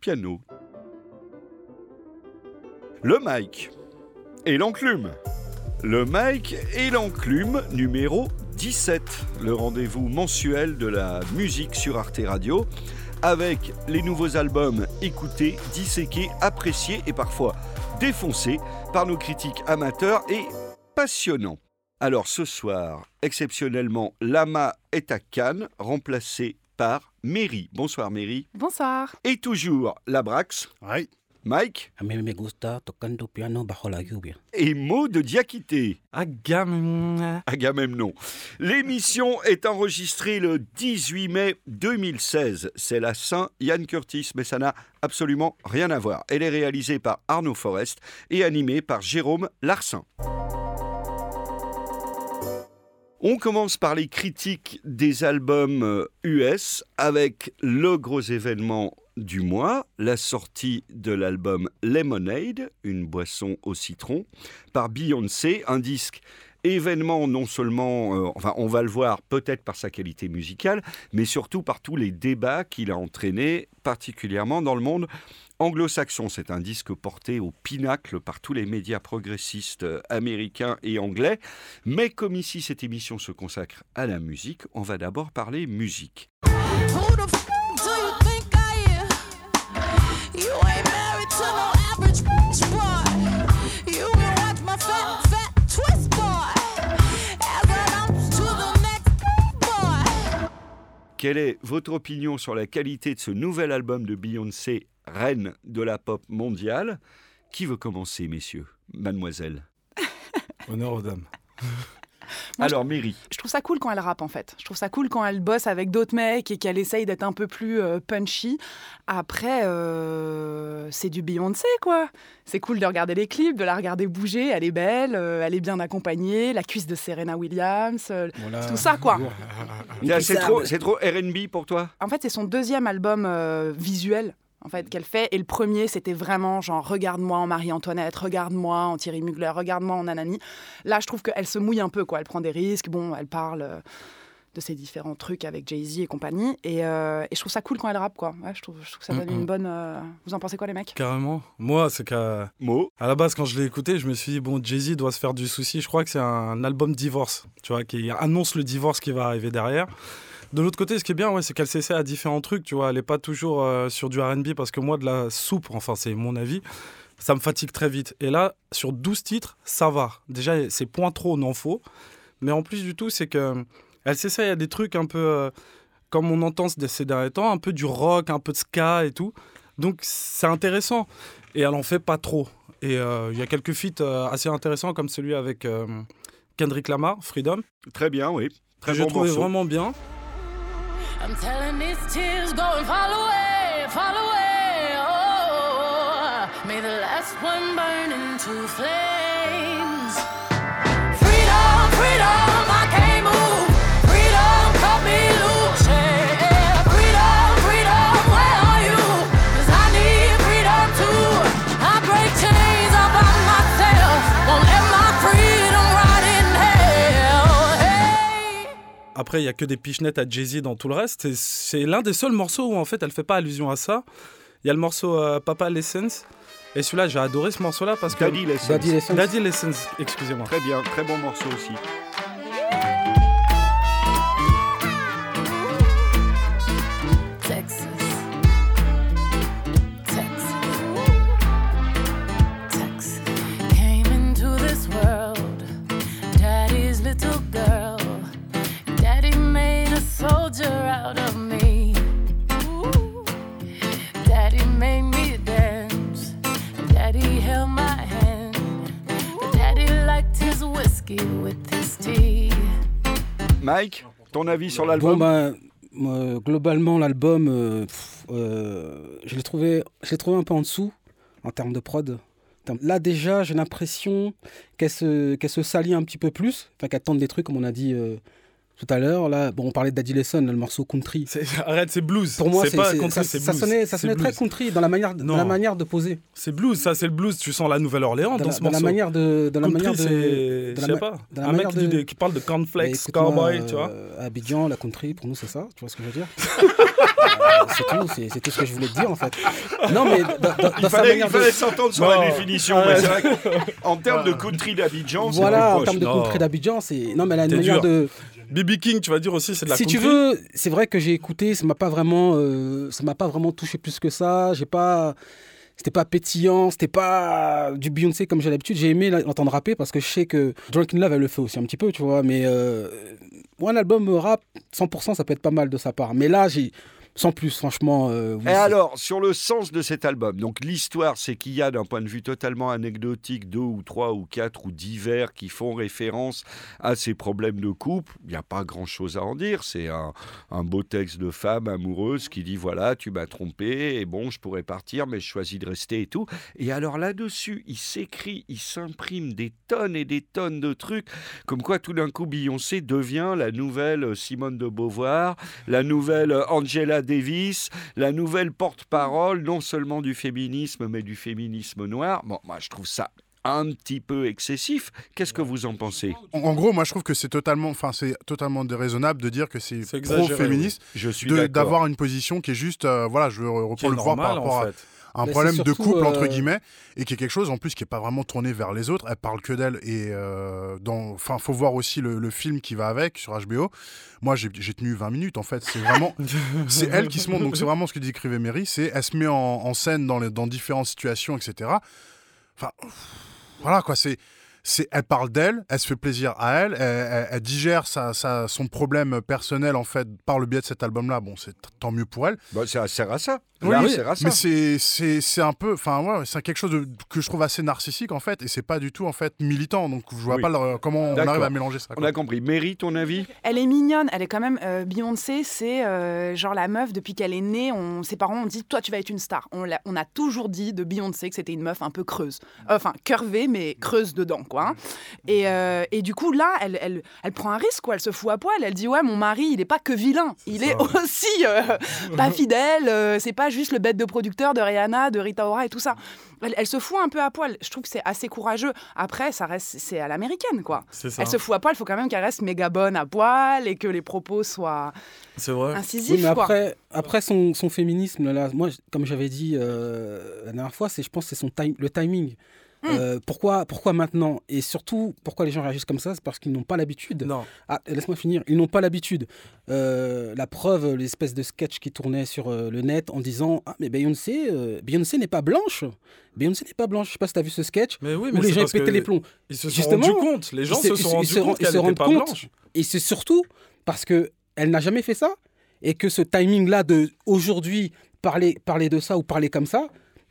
piano. Le mic et l'enclume. Le mic et l'enclume numéro 17, le rendez-vous mensuel de la musique sur Arte Radio, avec les nouveaux albums écoutés, disséqués, appréciés et parfois défoncés par nos critiques amateurs et passionnants. Alors ce soir, exceptionnellement, Lama est à Cannes, remplacé par Mary. Bonsoir Mary. Bonsoir. Et toujours Labrax. Oui. Mike. A mí me gusta tocando piano bajo la lluvia. Et Maud de Diakité. Agamemnon. Agamemnon. L'émission est enregistrée le 18 mai 2016. C'est la Saint-Yann Curtis, mais ça n'a absolument rien à voir. Elle est réalisée par Arnaud Forest et animée par Jérôme Larsin. On commence par les critiques des albums US avec le gros événement du mois, la sortie de l'album Lemonade, une boisson au citron, par Beyoncé, un disque événement non seulement, euh, enfin on va le voir peut-être par sa qualité musicale, mais surtout par tous les débats qu'il a entraînés, particulièrement dans le monde anglo-saxon. C'est un disque porté au pinacle par tous les médias progressistes euh, américains et anglais. Mais comme ici cette émission se consacre à la musique, on va d'abord parler musique. Quelle est votre opinion sur la qualité de ce nouvel album de Beyoncé, reine de la pop mondiale? Qui veut commencer, messieurs Mademoiselle Honneur aux dames. Moi, Alors, Mary. Je trouve ça cool quand elle rappe en fait. Je trouve ça cool quand elle bosse avec d'autres mecs et qu'elle essaye d'être un peu plus euh, punchy. Après, euh, c'est du Beyoncé quoi. C'est cool de regarder les clips, de la regarder bouger. Elle est belle, euh, elle est bien accompagnée. La cuisse de Serena Williams, euh, Voilà. tout ça quoi. C'est trop, c'est trop RB pour toi? En fait, c'est son deuxième album euh, visuel en fait qu'elle fait et le premier c'était vraiment genre regarde-moi en Marie-Antoinette, regarde-moi en Thierry Mugler, regarde-moi en Nanani. Là, je trouve qu'elle se mouille un peu quoi, elle prend des risques, bon, elle parle euh, de ses différents trucs avec Jay-Z et compagnie et, euh, et je trouve ça cool quand elle rappe quoi. Ouais, je trouve je trouve que ça donne Mhm. une bonne euh, Vous en pensez quoi les mecs? Carrément. Moi, c'est qu'à Mo à la base, quand je l'ai écouté, je me suis dit, bon, Jay-Z doit se faire du souci. Je crois que c'est un album divorce, tu vois, qui annonce le divorce qui va arriver derrière. De l'autre côté, ce qui est bien, ouais, c'est qu'elle s'essaie à différents trucs, tu vois. Elle n'est pas toujours euh, sur du RB parce que moi, de la soupe, enfin, c'est mon avis, ça me fatigue très vite. Et là, sur 12 titres, ça va. Déjà, c'est point trop, non faux. Mais en plus du tout, c'est que elle s'essaye à des trucs un peu euh, comme on entend ces derniers temps, un peu du rock, un peu de ska et tout. Donc, c'est intéressant. Et elle en fait pas trop. Et euh, il y a quelques feats assez intéressants comme celui avec Kendrick Lamar, Freedom, Très bien, oui. Très que trouvé morceau. vraiment bien. I'm telling these tears go and fall away, fall away. Oh, may the last one burn into flames. Après, il y a que des pichenettes à Jay-Z dans tout le reste. Et C'est l'un des seuls morceaux où en fait elle fait pas allusion à ça. Il y a le morceau euh, Papa Lessons. Et celui-là, j'ai adoré ce morceau-là parce que. Daddy Lessons. Daddy Lessons. Daddy Lessons, excusez-moi. Très bien, très bon morceau aussi. Mike, ton avis sur Bon, l'album ben, euh, globalement, l'album, euh, euh, je l'ai trouvé, je trouvé un peu en dessous en termes de prod. Là, déjà, j'ai l'impression qu'elle se, qu'elle se salit un petit peu plus, enfin, qu'elle tente des trucs, comme on a dit, euh, tout à l'heure. Là, bon, on parlait d'Addy Lesson, le morceau country. Arrête, c'est blues. Pour moi, c'est pas country, ça, blues. sonnait, ça sonnait très country dans la manière, dans la manière de poser, C'est blues, ça c'est le blues. Tu sens la Nouvelle-Orléans dans, dans, la, ce dans la morceau. manière de, dans la Country, manière de. c'est. dans Je la sais ma- pas. dans la Un mec manière qui, dit de- qui parle de cornflakes, cowboy, tu vois. euh, Abidjan, la country, pour nous, c'est ça. Tu vois ce que je veux dire Euh, C'est tout, c'est, tout ce que je voulais te dire en fait. Non, mais dans, Il sa fallait, manière il fallait de. s'entendre sur la définition. En termes de country d'Abidjan, c'est Voilà, en termes de country d'Abidjan, c'est. Non, mais elle a une T'es manière de. BB King, tu vas dire aussi, c'est de la si tu veux, c'est vrai que j'ai écouté, ça m'a pas vraiment, euh, ça m'a pas vraiment touché plus que ça. J'ai pas, c'était pas pétillant, c'était pas du Beyoncé comme j'ai l'habitude. J'ai aimé l'entendre rapper parce que je sais que Drunken Love elle le fait aussi un petit peu, tu vois. Mais euh, un album rap 100%, ça peut être pas mal de sa part. Mais là, j'ai sans plus, franchement. euh, oui, Et alors, sur le sens de cet album, donc l'histoire, c'est qu'il y a d'un point de vue totalement anecdotique deux ou trois ou quatre ou dix vers qui font référence à ces problèmes de couple. Il n'y a pas grand-chose à en dire. C'est un, un beau texte de femme amoureuse qui dit voilà, tu m'as trompé et bon, je pourrais partir, mais je choisis de rester et tout. Et alors là-dessus, il s'écrit, il s'imprime des tonnes et des tonnes de trucs, comme quoi tout d'un coup Beyoncé devient la nouvelle Simone de Beauvoir, la nouvelle Angela Davis, la nouvelle porte-parole non seulement du féminisme, mais du féminisme noir. Bon, moi je trouve ça un petit peu excessif. Qu'est-ce que vous en pensez? En, en gros, moi, je trouve que c'est totalement, enfin, c'est totalement déraisonnable de dire que c'est pro-féministe, Je suis d'avoir une position qui est juste, euh, voilà, je reprendre le voir par rapport en à. Un problème de couple entre euh, guillemets et qui est quelque chose en plus qui est pas vraiment tourné vers les autres. Elle parle que d'elle et euh, dans, enfin, faut voir aussi le, le film qui va avec sur HBO. Moi, j'ai tenu 20 minutes en fait. C'est vraiment, c'est elle qui se montre. Donc c'est vraiment ce que décrivait Mary. C'est elle se met en, en scène dans, les, dans différentes situations, etc. Enfin, voilà quoi. C'est c'est, elle parle d'elle, elle se fait plaisir à elle, elle, elle- elle digère sa, sa- son problème personnel en fait par le biais de cet album-là. Bon, c'est tant mieux pour elle. Bah, ça sert à ça. Oui, Là, oui, mais c'est c'est c'est un peu, enfin ouais, c'est quelque chose de- que je trouve assez narcissique en fait, et c'est pas du tout en fait militant. Donc je vois Oui. pas le- comment on arrive à mélanger ça. On a compris. Mary, ton avis? Elle est mignonne, elle est quand même. euh, Beyoncé, c'est euh, genre la meuf, depuis qu'elle est née, on, ses parents ont dit Toi, tu vas être une star. On, a toujours dit de Beyoncé que c'était une meuf un peu creuse. Enfin, curvée, mais creuse dedans, quoi. hein. Et, euh, et du coup, là, elle, elle, elle prend un risque, quoi. Elle se fout à poil. Elle dit Ouais, mon mari, il est pas que vilain. Il est aussi euh, pas fidèle. euh, c'est pas juste le bête de producteur de Rihanna, de Rita Ora et tout ça. Elle, elle se fout un peu à poil. Je trouve que c'est assez courageux. Après, ça reste, c'est à l'américaine, quoi. C'est ça. Elle se fout à poil, il faut quand même qu'elle reste méga bonne à poil et que les propos soient C'est vrai. incisifs. Oui, mais quoi. après, après son, son féminisme, là, moi, comme j'avais dit euh, la dernière fois, c'est, je pense que c'est son time, le timing. Hmm. Euh, pourquoi, pourquoi maintenant? Et surtout, pourquoi les gens réagissent comme ça? C'est parce qu'ils n'ont pas l'habitude. Non. Ah, laisse-moi finir. Ils n'ont pas l'habitude. Euh, la preuve, l'espèce de sketch qui tournait sur euh, le net en disant Ah, mais Beyoncé, Beyoncé n'est pas blanche. Beyoncé n'est pas blanche. Je sais pas si tu as vu ce sketch Mais oui, où mais les c'est gens pétaient les plombs. Ils se sont rendus compte. Les gens se sont rendus compte qu'elle se n'était rendent pas compte. blanche. Et c'est surtout parce que elle n'a jamais fait ça et que ce timing-là de aujourd'hui parler, parler de ça ou parler comme ça,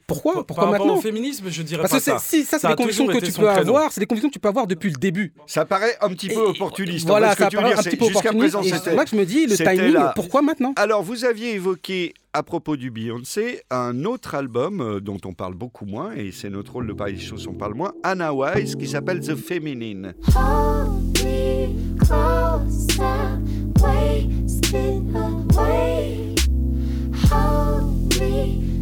pourquoi, pourquoi par rapport maintenant au féminisme, je dirais Parce pas que c'est- ça. si ça, c'est des convictions que tu peux créneau. avoir, c'est des convictions que tu peux avoir depuis le début. Ça paraît un petit peu Et- opportuniste. Voilà, ça paraît un petit peu jusqu'à opportuniste. présent, Et c'est là que je me dis, le timing, la- pourquoi maintenant Alors, vous aviez évoqué à propos du Beyoncé un autre album euh, dont on parle beaucoup moins, et c'est notre rôle de parler des choses, on parle moins, Anna Wise, qui s'appelle The Feminine. Hold me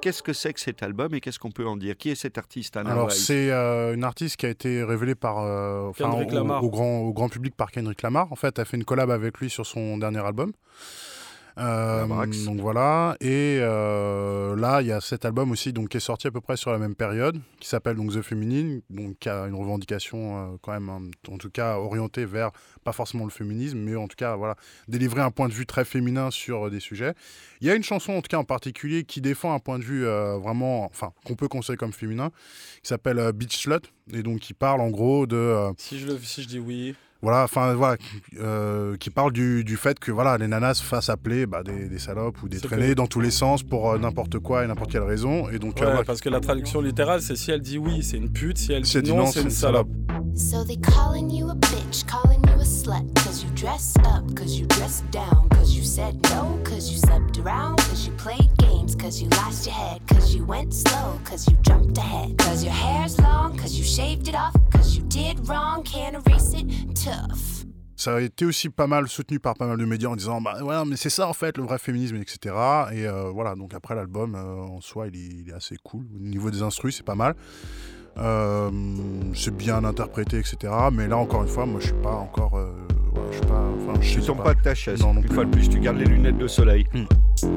Qu'est-ce que c'est que cet album et qu'est-ce qu'on peut en dire? Qui est cet artiste, Anna Alors c'est euh, une artiste qui a été révélée par, euh, enfin, au grand, au grand public par Kendrick Lamar. En fait, elle a fait une collab avec lui sur son dernier album. Euh, donc voilà, et euh, là il y a cet album aussi donc qui est sorti à peu près sur la même période, qui s'appelle donc The Feminine, donc qui a une revendication euh, quand même, hein, en tout cas orientée vers pas forcément le féminisme, mais en tout cas voilà délivrer un point de vue très féminin sur des sujets. Il y a une chanson en tout cas en particulier qui défend un point de vue vraiment, enfin qu'on peut considérer comme féminin, qui s'appelle Beach Slut, et donc qui parle en gros de Si je, le, si je dis oui. Voilà, enfin voilà, euh, qui parle du, du fait que voilà, les nanas se fassent appeler bah, des, des salopes ou des traînées que- dans tous les sens pour euh, n'importe quoi et n'importe quelle raison. Et donc, Ouais, euh, voilà, parce que la traduction littérale, c'est si elle dit oui, c'est une pute, si elle Si elle dit non, non, c'est une salope. So they calling you a bitch, calling you a slut, cause you dress up, cause you dress down, cause you said no, cause you slept around, cause you played games, cause you lost your head, cause you went slow, cause you jumped ahead, cause your hair's long, cause you shaved it off, cause you did wrong, can't erase it, tough. ça a été aussi pas mal soutenu par pas mal de médias en disant bah voilà, mais c'est ça en fait le vrai féminisme, etc. Et euh, voilà, donc après l'album euh, en soi, il est, il est assez cool. Au niveau des instrus, c'est pas mal. Euh, c'est bien interprété, etc. Mais là, encore une fois, moi, je suis pas encore. euh, je suis pas. Enfin, je Tu tombes pas. pas de ta chaise. Non, non Une plus. fois de plus, tu gardes les lunettes de soleil. Took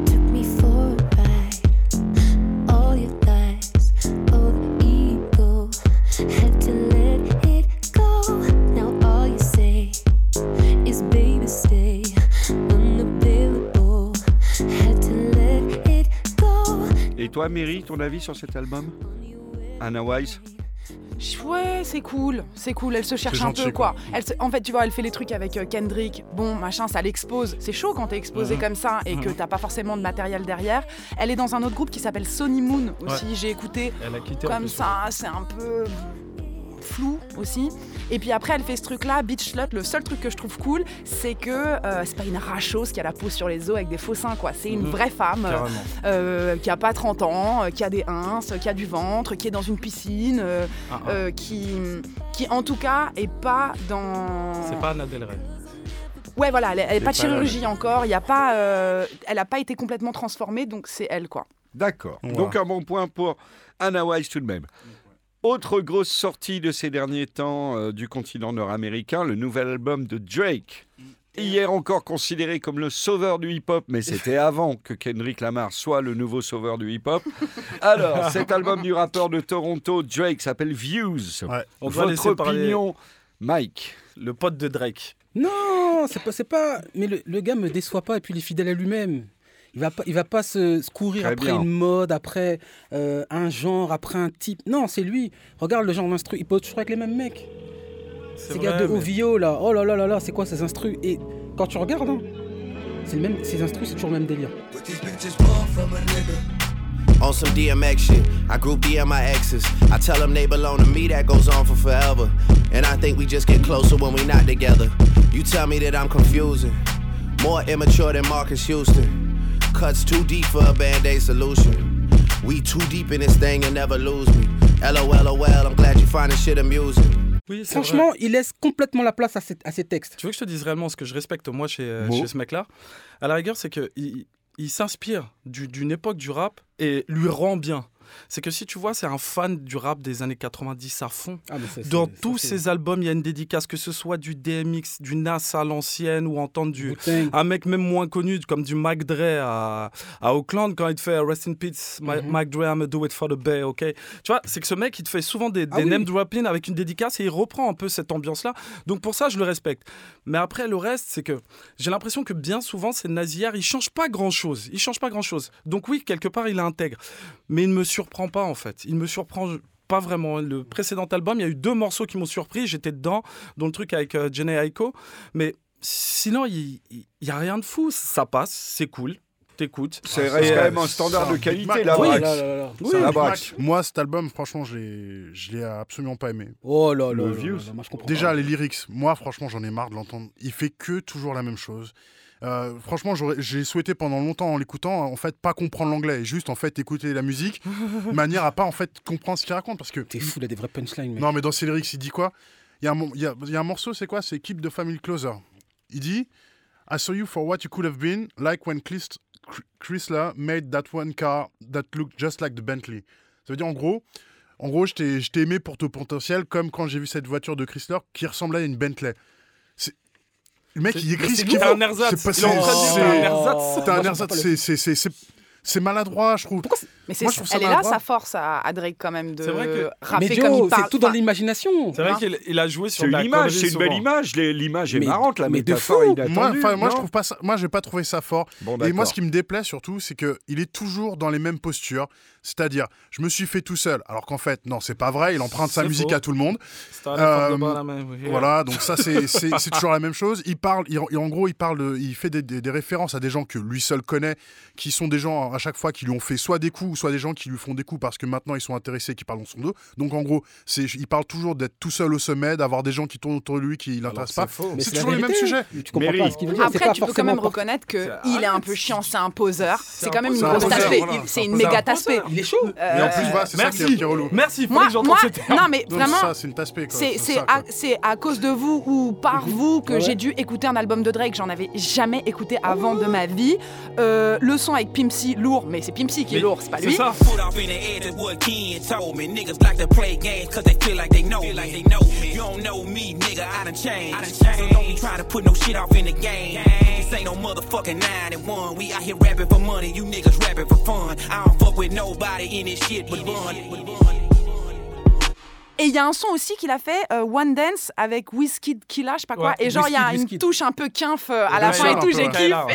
Et toi, Mary, ton avis sur cet album? Anna Wise? Ouais, c'est cool, c'est cool. Elle se cherche un peu, quoi. Elle se- En fait, tu vois, elle fait les trucs avec euh, Kendrick. Bon, machin, ça l'expose. C'est chaud quand t'es exposé Mhm. comme ça et que t'as pas forcément de matériel derrière. Elle est dans un autre groupe qui s'appelle Sony Moon aussi. J'ai écouté Elle a quitté. en comme ça, c'est un peu flou aussi. Et puis après, elle fait ce truc-là, Beach Slut. Le seul truc que je trouve cool, c'est que euh, c'est pas une rachose qui a la peau sur les os avec des faux seins, quoi. C'est une Mhm. vraie femme. euh, euh, qui a pas 30 ans, euh, qui a des ins, qui a du ventre, qui est dans une piscine, euh, Ah, ah. euh, qui, qui en tout cas est pas dans. C'est pas Anna Del Rey. Ouais, voilà, elle, elle est C'est pas de chirurgie encore. Il y a pas, euh, elle a pas été complètement transformée, donc c'est elle quoi. D'accord. Donc un bon point pour Anna Wise tout de même. Autre grosse sortie de ces derniers temps euh, du continent nord-américain, le nouvel album de Drake. Hier encore considéré comme le sauveur du hip-hop, mais c'était avant que Kendrick Lamar soit le nouveau sauveur du hip-hop. Alors, cet album du rappeur de Toronto, Drake, s'appelle Views. Ouais. On Votre parler opinion, Mike le pote de Drake. Non, c'est pas, c'est pas. Mais le, le gars me déçoit pas et puis il est fidèle à lui-même. Il va pas, il va pas se, se courir Très après bien. une mode, après euh, un genre, après un type. Non, c'est lui. Regarde le genre d'instru. Il pose toujours avec les mêmes mecs. C'est Ces gars vrai, de mais- OVO là. Oh là là là là, c'est quoi ces instrus? Et quand tu regardes, hein, c'est le même, ces instrus, c'est toujours le même délire. On some DMX shit. I group DM my exes. I tell them they belong to me, that goes on for forever. And I think we just get closer when we not together. You tell me that I'm confusing. More immature than Marcus Houston. Cuts too deep for a band aid solution. We too deep in this thing and never lose me. LOL, I'm glad you find this shit amusing. Oui, c'est vrai. Franchement, il laisse complètement la place à ces, à ces textes. Tu veux que je te dise réellement ce que je respecte moi chez, euh, Bon. chez ce mec-là? À la rigueur, c'est qu'il il, il s'inspire du- d'une époque du rap et lui rend bien. C'est que si tu vois, c'est un fan du rap des années 90 à fond. Ah, ça, Dans tous ses albums, il y a une dédicace, que ce soit du DMX, du Nas à l'ancienne ou entendre du, un mec même moins connu comme du Mac Dre à, à Auckland quand il te fait Rest in Peace, Ma- Mhm. Mac Dre, I'ma do it for the Bay, ok? Tu vois, c'est que ce mec, il te fait souvent des, Ah des oui. name dropping avec une dédicace et il reprend un peu cette ambiance-là. Donc pour ça, je le respecte. Mais après, le reste, c'est que j'ai l'impression que bien souvent, ces nazières, ils changent pas grand-chose. Ils changent pas grand-chose. Donc oui, quelque part, il intègre. Mais il me surprend pas, en fait. Il me surprend pas vraiment. Le précédent album, il y a eu deux morceaux qui m'ont surpris. J'étais dedans, dont le truc avec euh, Jenny Aiko. Mais sinon, il n'y a rien de fou. Ça passe, c'est cool. T'écoutes. C'est Ah, quand même un standard de qualité, la Oui, là. C'est la. Moi, cet album, franchement, je l'ai, je l'ai absolument pas aimé. Oh là là. Le là Views. là là, moi, je comprends Déjà, pas. les lyrics, moi, franchement, j'en ai marre de l'entendre. Il fait que toujours la même chose. Euh, franchement, j'ai souhaité pendant longtemps en l'écoutant, en fait, pas comprendre l'anglais, juste en fait écouter la musique, de manière à pas en fait comprendre ce qu'il raconte, parce que T'es fou, il a des vrais punchlines, mec. non, mais dans ses lyrics, il dit quoi? Il y, a un mo- il y a, il y a un morceau, c'est quoi? C'est Keep the Family Closer. Il dit I saw you for what you could have been, like when Chris- Chrysler made that one car that looked just like the Bentley. Ça veut dire en gros, en gros, je t'ai je t'ai aimé pour ton potentiel, comme quand j'ai vu cette voiture de Chrysler qui ressemblait à une Bentley. Le mec, il écrit ce c'est qu'il veut. C'est un ersatz. c'est un ersatz, pas c'est- maladroit, je trouve. Mais c'est, Moi, je trouve ça elle est là sa force à, à Drake quand même de C'est vrai que- rapper Mais comme il Joe, parle. c'est tout dans l'imagination. C'est vrai Hein qu'il il a joué sur l'image, c'est une belle image. L'image est Mais- marrante, la mais de fou. Moi, enfin, moi, je trouve pas ça. Moi, j'ai pas trouvé ça fort. Bon, Et moi, ce qui me déplaît surtout, c'est que il est toujours dans les mêmes postures. C'est-à-dire, je me suis fait tout seul. Alors qu'en fait, non, c'est pas vrai. Il emprunte sa musique faux. à tout le monde. Euh. Voilà, donc ça, c'est toujours la même chose. Il parle, il- en gros, il parle, de- il fait des, des- des références à des gens que lui seul connaît, qui sont des gens à chaque fois qui lui ont fait soit des coups, soit des gens qui lui font des coups parce que maintenant ils sont intéressés, qui parlent dans son dos. Donc en gros, c'est, il parle toujours d'être tout seul au sommet, d'avoir des gens qui tournent autour de lui qui l'intéressent pas. C'est toujours. Tu comprends pas ce qu'il veut dire. c'est Après, pas tu peux quand même reconnaître qu'il est un peu chiant, c'est un poseur. C'est quand même une grosse c'est C'est un une méga taspée. Il est chaud. Et en plus, Euh, voilà, c'est ça qui est, Merci. qui est relou. Merci, Moi, que moi, ce terme. non mais Donc vraiment, ça, c'est une quoi. c'est à, cause de vous ou par vous que Ouais. j'ai dû écouter un album de Drake. J'en avais jamais écouté avant de ma vie. Euh, le son avec Pimp C, lourd, mais c'est Pimp C qui est Mais lourd, c'est pas C'est lui. ça. Foot off in the edge is what Ken told me. Niggas like to play games cause they feel like they know me. Like they know me. You don't know me, nigga, I done changed. So don't be trying to put no shit off in the game. This ain't no motherfucking 9 and 1. We out here rapping for money, you niggas rapping for fun. I don't fuck with nobody in this shit but Bun. Et il y a un son aussi qu'il a fait, euh, One Dance, avec Wizkid Killa, je sais pas quoi. Ouais, et genre, il y a une Wizkid. touche un peu quinf euh, à la fin et tout, j'ai kiffé. D'ailleurs,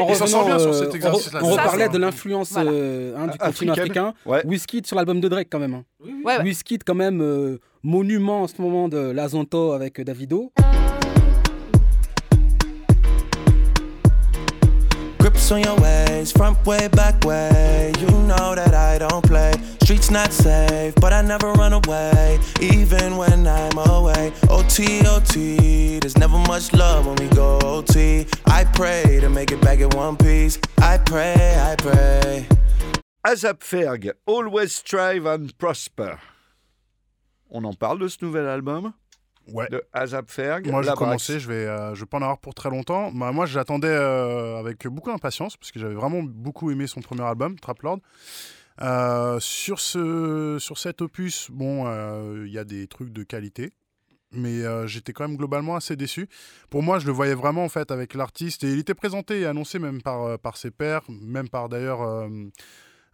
en revenant, bien sur euh, cet exercice-là. on, on Ça, reparlait c'est- de l'influence Voilà. euh, hein, du Africaine. continent africain. Ouais. Wizkid sur l'album de Drake quand même. hein. Ouais, ouais. Wizkid quand même euh, monument en ce moment de l'Azonto avec Davido. On your ways, front way, back way. You know that I don't play. Streets not safe, but I never run away, even when I'm away. OT, OT, there's never much love when we go OT. I pray to make it back in one piece. I pray, I pray. Azap Ferg, Always Strive and Prosper. On en parle de ce nouvel album? Ouais. de Azap Ferg. Moi, j'ai commencé, je vais, euh, je vais pas en avoir pour très longtemps. Bah, moi, j'attendais euh, avec beaucoup d'impatience parce que j'avais vraiment beaucoup aimé son premier album, Trap Lord. Euh, sur, ce, sur cet opus, bon, euh, il y a des trucs de qualité, mais euh, j'étais quand même globalement assez déçu. Pour moi, je le voyais vraiment en fait avec l'artiste et il était présenté et annoncé même par, euh, par ses pairs, même par d'ailleurs. euh,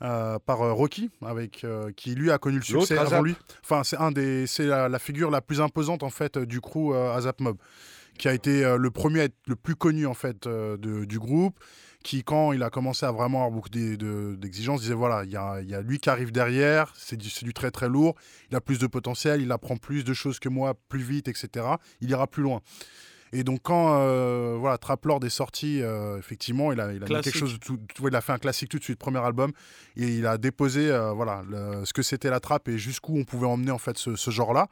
euh, par euh, Rocky, avec, euh, qui lui a connu le succès avant Azap. lui. Enfin, c'est un des, c'est la, la figure la plus imposante en fait du crew Azap Mob, qui a été le premier à être le plus connu en fait de- du groupe, qui quand il a commencé à vraiment avoir beaucoup d'e- de- d'exigences, disait voilà, il y a, il y a lui qui arrive derrière, c'est du, c'est du très très lourd, il a plus de potentiel, il apprend plus de choses que moi, plus vite, etc. Il ira plus loin. Et donc quand euh, voilà, Trap Lord est sorti, euh, effectivement, il a, il a mis quelque chose de tout, tout- il a fait un classique tout de suite, premier album, et il a déposé euh, voilà le- ce que c'était la trappe et jusqu'où on pouvait emmener en fait ce, ce genre-là.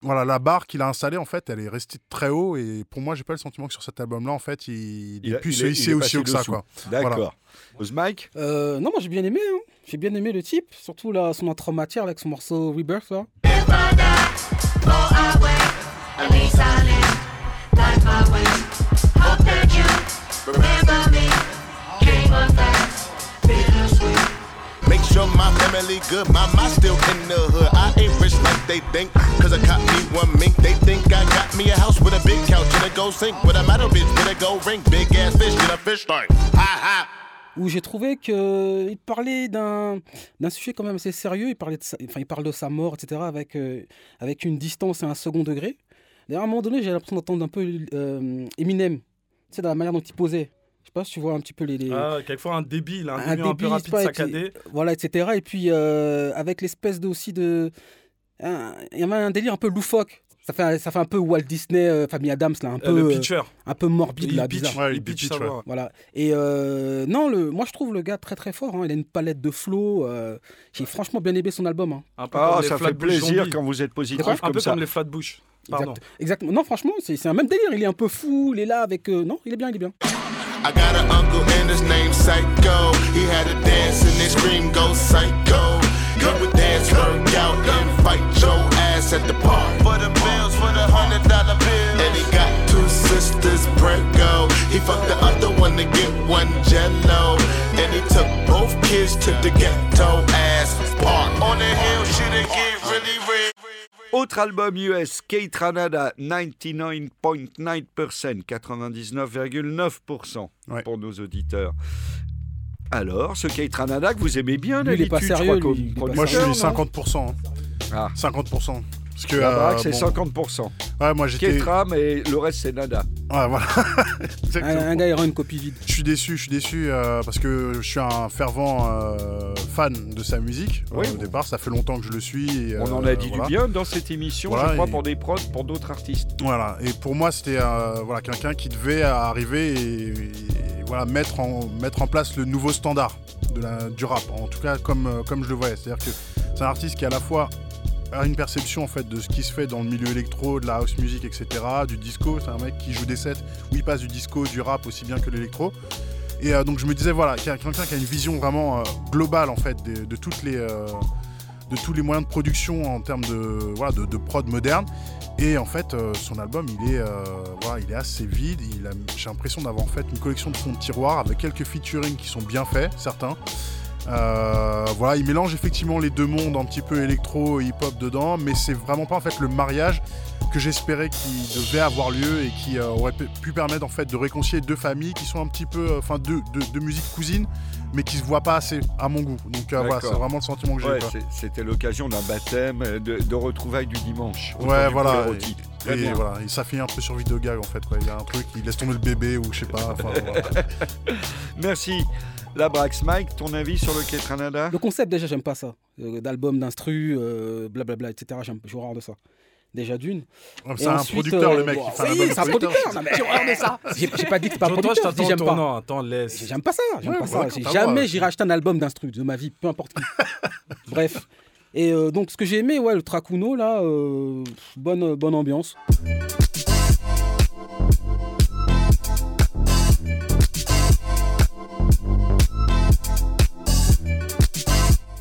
Voilà, la barre qu'il a installée, en fait, elle est restée très haut. Et pour moi, j'ai pas le sentiment que sur cet album-là, en fait, il, il, a- pu se hisser aussi haut que ça. D'accord. Voilà. Mike? Euh, non, moi j'ai bien aimé. hein. J'ai bien aimé le type, surtout là, son intro matière avec son morceau Rebirth. Là. Sure my family good. My my still in the hood. I ain't rich like they think. Cause I caught me one mink. They think I got me a house with a big couch and a gold sink. With a metal bitch with a gold ring. Big ass fish in a fish tank. Ha ha. Où j'ai trouvé qu'il parlait d'un d'un sujet quand même assez sérieux. Il, parlait de sa, enfin, il parle de sa mort, etc. avec, euh, avec une distance et un second degré. D'ailleurs, à un moment donné, j'ai l'impression d'entendre un peu euh, Eminem. Tu sais, dans la manière dont il posait. Pas si tu vois un petit peu les. les- Ah, quelquefois un débit, il a un, un débit un peu rapide, pas, et saccadé. puis- voilà, etc. Et puis, euh, avec l'espèce de, aussi de. un- Il y avait un délire un peu loufoque. Ça fait, ça fait un peu Walt Disney, euh, Famille Adams, là, un Euh, peu, le pitcher. un peu morbide, Il là, pitch, bizarre. Ouais, il pitch pitch, ouais. Voilà. Et euh, non, le, moi je trouve le gars très très fort. hein. Il a une palette de flow. euh, J'ai franchement bien aimé son album. hein. Un peu Ah, comme ça fait plaisir Zombies. quand vous êtes positif quoi Un comme peu ça. comme les Flatbush. Pardon. Exact- exactement. Non, franchement, c'est c'est un même délire. Il est un peu fou. Il est là avec. euh, Non, il est bien, il est bien. I got an uncle and his name Psycho. He had a dance and they scream go psycho. He would dance, work out, and fight your ass at the park. For the bills, for the hundred dollar bill. And he got two sisters, Prego. He fucked the other one to get one jello. And he took both kids to the ghetto ass park. On the hill, shit it get really real. Autre album US, Kate Ranada, 99.9%, 99,9% Ouais. pour nos auditeurs. Alors, ce Kate Ranada que vous aimez bien Lui, il est pas sérieux, crois, lui, comme il est pas Moi, je suis non? 50%. hein. Ah. 50%. Parce que. La baraque, euh, c'est bon, 50%. Ouais, moi, j'étais. Ketra, mais le reste, c'est nada. Ouais, voilà. Un, Exactement. un gars, il rend une copie vide. Je suis déçu, je suis déçu euh, parce que je suis un fervent euh, fan de sa musique. euh, Oui. au départ, ça fait longtemps que je le suis. et, On en a dit voilà. du bien dans cette émission, Voilà, je crois, et- pour des prods, pour d'autres artistes. Voilà. Et pour moi, c'était euh, voilà quelqu'un qui devait arriver et, et voilà mettre en mettre en place le nouveau standard de la, du rap. En tout cas, comme comme je le voyais. C'est-à-dire que c'est un artiste qui à la fois a une perception en fait de ce qui se fait dans le milieu électro, de la house music, etc., du disco. C'est un mec qui joue des sets où il passe du disco, du rap aussi bien que l'électro. Et euh, donc je me disais voilà, y a quelqu'un qui a une vision vraiment euh, globale en fait de, toutes les euh, de tous les moyens de production en termes de voilà de, de prod moderne. Et en fait, son album, il est, voilà, il est assez vide. J'ai l'impression d'avoir en fait une collection de fonds de tiroir avec quelques featuring qui sont bien faits, certains. Euh, voilà, il mélange effectivement les deux mondes, un petit peu électro et hip-hop dedans, mais c'est vraiment pas en fait le mariage que j'espérais qui devait avoir lieu et qui euh, aurait pu- permettre en fait de réconcilier deux familles qui sont un petit peu, euh, enfin deux, deux, deux musiques cousines, mais qui se voient pas assez à mon goût. Donc euh, voilà, c'est vraiment le sentiment que j'ai. Ouais, c'était l'occasion d'un baptême, de, de retrouvailles du dimanche. Ouais, voilà. Et bien. voilà, et ça un peu sur vidéo gag en fait. Quoi. Il y a un truc, il laisse tomber le bébé ou je sais pas. voilà. Merci. La Brax Mike, ton avis sur le Ketranada Le concept, déjà, j'aime pas ça. Euh, D'album, d'instru, euh, blablabla, etc. J'ai horreur de ça. Déjà d'une. C'est Et un ensuite, producteur, euh, le mec. fait un c'est un producteur. non, J'ai horreur de ça. J'ai pas dit que c'est pas un Toi, toi, je producteur. j'aime pas. tournant. Attends, laisse. J'aime pas ça, j'aime Ouais, pas ça. jamais j'irai acheter un album d'instru de ma vie, peu importe qui. Bref. Et euh, donc, ce que j'ai aimé, ouais, le Tracuno, là, euh, bonne, bonne ambiance.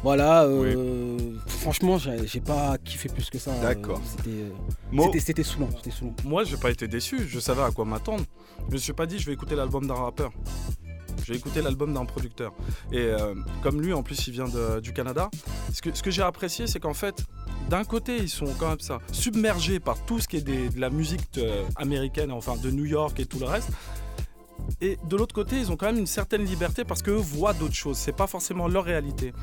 Voilà, euh, franchement, j'ai pas kiffé plus que ça. euh, D'accord. C'était euh, Mo, c'était- c'était saoulant, c'était saoulant. Moi, j'ai pas été déçu. Je savais à quoi m'attendre. Je me suis pas dit, je vais écouter l'album d'un rappeur. J'ai écouté l'album d'un producteur. Et euh, comme lui, en plus, il vient de- du Canada. Ce que, ce que j'ai apprécié, c'est qu'en fait, d'un côté, ils sont quand même ça, submergés par tout ce qui est des- de la musique américaine, enfin de New York et tout le reste. Et de l'autre côté, ils ont quand même une certaine liberté parce qu'eux voient d'autres choses. C'est pas forcément leur réalité.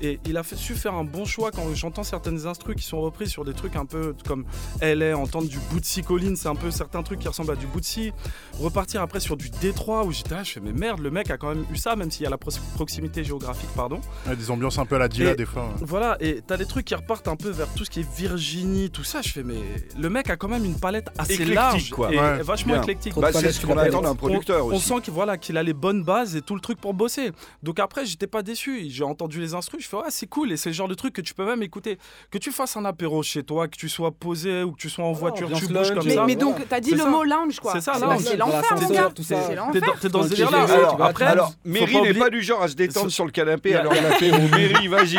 Et il a fait- su faire un bon choix quand j'entends certaines instrus qui sont reprises sur des trucs un peu comme LA, entendre du Bootsy Collins, c'est un peu certains trucs qui ressemblent à du Bootsy. Repartir après sur du Détroit où j'étais là, je fais mais merde, le mec a quand même eu ça, même s'il y a la pro- proximité géographique, pardon. Ouais, des ambiances un peu à la Dilla des fois. ouais. Voilà, et t'as des trucs qui repartent un peu vers tout ce qui est Virginie, tout ça. Je fais mais le mec a quand même une palette assez Éclectique, large quoi. et Ouais, vachement bien. éclectique. Bah, c'est ce qu'on attend d'un producteur on, aussi. sent qu'il voilà, qu'il a les bonnes bases et tout le truc pour bosser. Donc après, j'étais pas déçu. J'ai entendu les instrus, je fais ouais, c'est cool. Et c'est le genre de truc que tu peux même écouter. Que tu fasses un apéro chez toi, que tu sois posé ou que tu sois en voiture, ambiance tu bouges lounge. comme Mais, ça. mais donc, t'as dit le ça. mot lounge, quoi. C'est ça, C'est- lounge. C'est Dans l'enfer, mon gars. T'es l'enfer. dans, t'es dans ce délire-là. Après, alors pas n'est pas du genre à se détendre sur le canapé alors l'apéro. Mairie, vas-y.